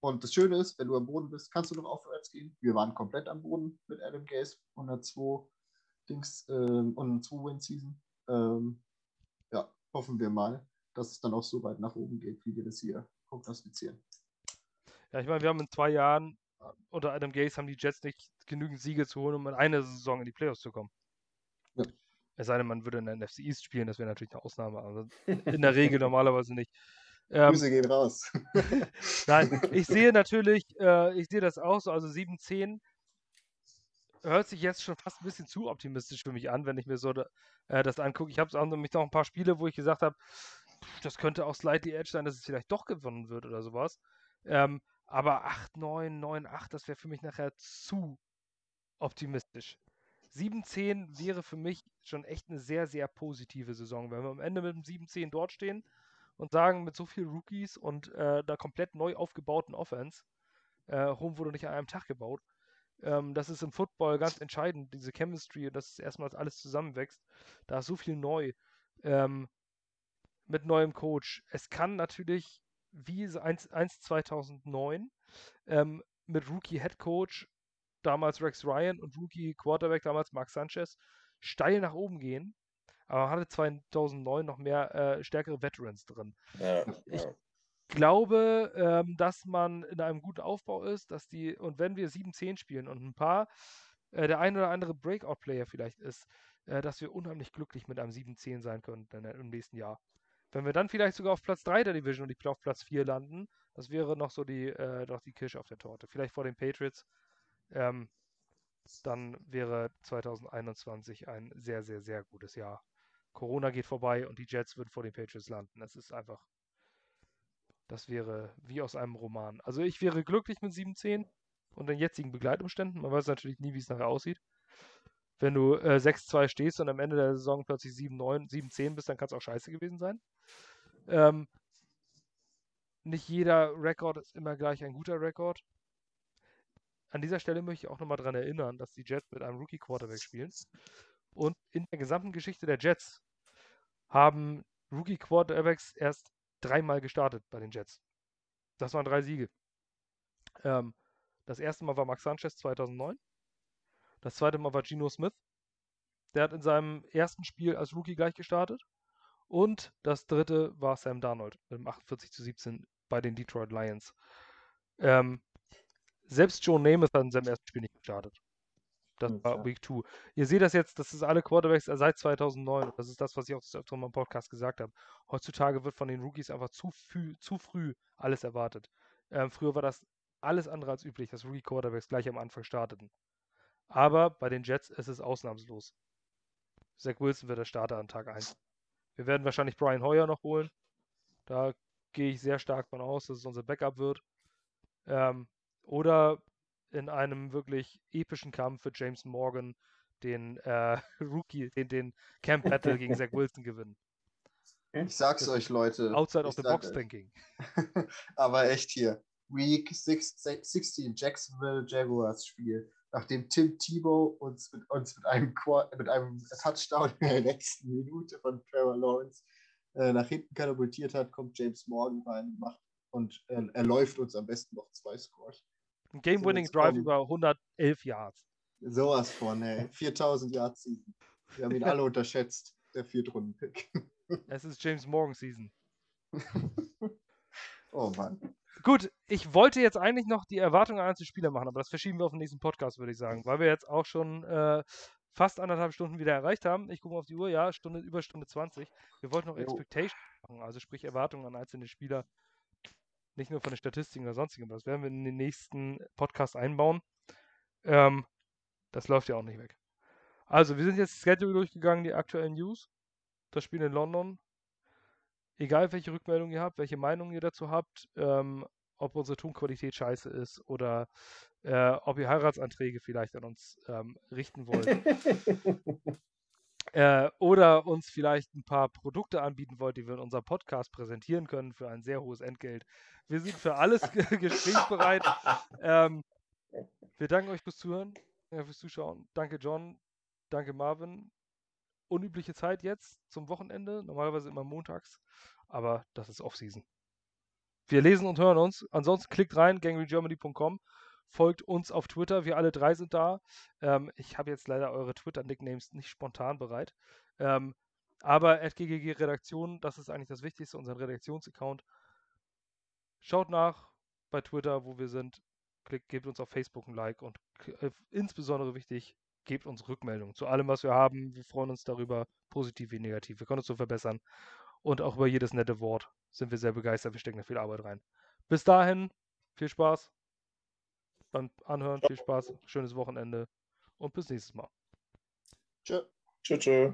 Speaker 2: Und das Schöne ist, wenn du am Boden bist, kannst du noch aufwärts gehen. Wir waren komplett am Boden mit Adam Gaze 102 Dings ähm, und eine 2-Win-Season. Ähm, ja, hoffen wir mal, dass es dann auch so weit nach oben geht, wie wir das hier prognostizieren.
Speaker 1: Ja, ich meine, wir haben in zwei Jahren unter Adam Gaze haben die Jets nicht genügend Siege zu holen, um in einer Saison in die Playoffs zu kommen.
Speaker 2: Ja.
Speaker 1: Es sei denn, man würde in der NFC East spielen, das wäre natürlich eine Ausnahme, aber in der Regel normalerweise nicht. Ähm,
Speaker 2: Grüße gehen raus.
Speaker 1: Nein, ich sehe natürlich, äh, ich sehe das auch so, also 7-10 hört sich jetzt schon fast ein bisschen zu optimistisch für mich an, wenn ich mir so äh, das angucke. Ich habe auch nämlich noch ein paar Spiele, wo ich gesagt habe, das könnte auch slightly edge sein, dass es vielleicht doch gewonnen wird oder sowas. Ähm, aber 8, 9, 9, 8, das wäre für mich nachher zu optimistisch. 7-10 wäre für mich schon echt eine sehr, sehr positive Saison. Wenn wir am Ende mit dem 7-10 dort stehen und sagen, mit so vielen Rookies und äh, der komplett neu aufgebauten Offense, äh, Rom wurde nicht an einem Tag gebaut. Ähm, das ist im Football ganz entscheidend, diese Chemistry dass es erstmals alles zusammenwächst. Da ist so viel neu. Ähm, mit neuem Coach. Es kann natürlich wie 1, 1 2009 ähm, mit Rookie Head Coach, damals Rex Ryan und Rookie Quarterback, damals Mark Sanchez, steil nach oben gehen. Aber hatte 2009 noch mehr äh, stärkere Veterans drin.
Speaker 3: Ja,
Speaker 1: Ich-
Speaker 3: ja.
Speaker 1: glaube, ähm, dass man in einem guten Aufbau ist, dass die, und wenn wir 7-10 spielen und ein paar, äh, der ein oder andere Breakout-Player vielleicht ist, äh, dass wir unheimlich glücklich mit einem 7-10 sein können in, im nächsten Jahr. Wenn wir dann vielleicht sogar auf Platz 3 der Division und nicht auf Platz 4 landen, das wäre noch so die, äh, noch die Kirsche auf der Torte. Vielleicht vor den Patriots. ähm, dann wäre 2021 ein sehr, sehr, sehr gutes Jahr. Corona geht vorbei und die Jets würden vor den Patriots landen. Das ist einfach, das wäre wie aus einem Roman. Also ich wäre glücklich mit 7-10 und den jetzigen Begleitumständen. Man weiß natürlich nie, wie es nachher aussieht. Wenn du äh, 6-2 stehst und am Ende der Saison plötzlich 7-9, 7-10 bist, dann kann es auch scheiße gewesen sein. Ähm, nicht jeder Rekord ist immer gleich ein guter Rekord. An dieser Stelle möchte ich auch nochmal daran erinnern, dass die Jets mit einem Rookie-Quarterback spielen. Und in der gesamten Geschichte der Jets haben Rookie-Quarterbacks erst dreimal gestartet bei den Jets. Das waren drei Siege. Ähm, das erste Mal war Max Sanchez 2009. Das zweite Mal war Geno Smith. Der hat in seinem ersten Spiel als Rookie gleich gestartet. Und das dritte war Sam Darnold mit dem 48 zu 17 bei den Detroit Lions. Ähm, selbst Joe Namath hat in seinem ersten Spiel nicht gestartet. Das
Speaker 2: Hm,
Speaker 1: war. Week 2. Ihr seht das jetzt, das ist alle Quarterbacks seit 2009. Das ist das, was ich auch des Öfteren mal im Podcast gesagt habe. Heutzutage wird von den Rookies einfach zu, früh, zu früh alles erwartet. Ähm, früher war das alles andere als üblich, dass Rookie-Quarterbacks gleich am Anfang starteten. Aber bei den Jets ist es ausnahmslos. Zach Wilson wird der Starter an Tag 1. Wir werden wahrscheinlich Brian Hoyer noch holen. Da gehe ich sehr stark von aus, dass es unser Backup wird. Ähm, oder in einem wirklich epischen Kampf für James Morgan den äh, Rookie, den, den Camp Battle gegen Zach Wilson gewinnen.
Speaker 2: Ich sag's euch, Leute.
Speaker 1: Outside of the box
Speaker 2: euch.
Speaker 1: thinking.
Speaker 2: Aber echt hier. Week 6, 16, Jacksonville Jaguars Spiel. Nachdem Tim Tebow uns mit, uns mit, einem, mit einem Touchdown in der nächsten Minute von Trevor Lawrence äh, nach hinten katapultiert hat, kommt James Morgan rein und macht und äh, er läuft uns am besten noch zwei Scores.
Speaker 1: Ein Game-Winning
Speaker 2: jetzt
Speaker 1: Drive
Speaker 2: kommen-
Speaker 1: über 111 Yards.
Speaker 2: Sowas von, ey. 4000 Yard Season. Wir haben ihn alle unterschätzt, der Viertrunden-Pick.
Speaker 1: Es ist James Morgan Season.
Speaker 2: oh Mann.
Speaker 1: Gut, ich wollte jetzt eigentlich noch die Erwartungen an einzelne Spieler machen, aber das verschieben wir auf den nächsten Podcast, würde ich sagen, weil wir jetzt auch schon äh, fast anderthalb Stunden wieder erreicht haben. Ich gucke mal auf die Uhr, ja, Stunde, über Stunde 20. Wir wollten noch
Speaker 2: Jo.
Speaker 1: Expectations machen, also sprich Erwartungen an einzelne Spieler. Nicht nur von den Statistiken oder sonstigen, aber das werden wir in den nächsten Podcast einbauen. Ähm, das läuft ja auch nicht weg. Also, wir sind jetzt das Schedule durchgegangen, die aktuellen News. Das Spiel in London. Egal, welche Rückmeldung ihr habt, welche Meinung ihr dazu habt, ähm, ob unsere Tonqualität scheiße ist oder äh, ob ihr Heiratsanträge vielleicht an uns ähm, richten wollt. äh, oder uns vielleicht ein paar Produkte anbieten wollt, die wir in unserem Podcast präsentieren können für ein sehr hohes Entgelt. Wir sind für alles ge- gesprächsbereit. Ähm, wir danken euch fürs Zuhören, äh, fürs Zuschauen. Danke John, danke Marvin. Unübliche Zeit jetzt zum Wochenende, normalerweise immer montags, aber das ist Offseason. Wir lesen und hören uns. Ansonsten klickt rein, gangrygermany.com. Folgt uns auf Twitter. Wir alle drei sind da. Ähm, ich habe jetzt leider eure Twitter-Nicknames nicht spontan bereit. Ähm, aber GGG Redaktion, das ist eigentlich das Wichtigste, unser Redaktionsaccount. Schaut nach bei Twitter, wo wir sind. Klickt, gebt uns auf Facebook ein Like und äh, insbesondere wichtig, gebt uns Rückmeldungen zu allem, was wir haben. Wir freuen uns darüber, positiv wie negativ. Wir können uns so verbessern. Und auch über jedes nette Wort sind wir sehr begeistert. Wir stecken da viel Arbeit rein. Bis dahin, viel Spaß beim Anhören, viel Spaß, schönes Wochenende und bis nächstes Mal.
Speaker 2: Tschö.
Speaker 3: Tschö, tschö.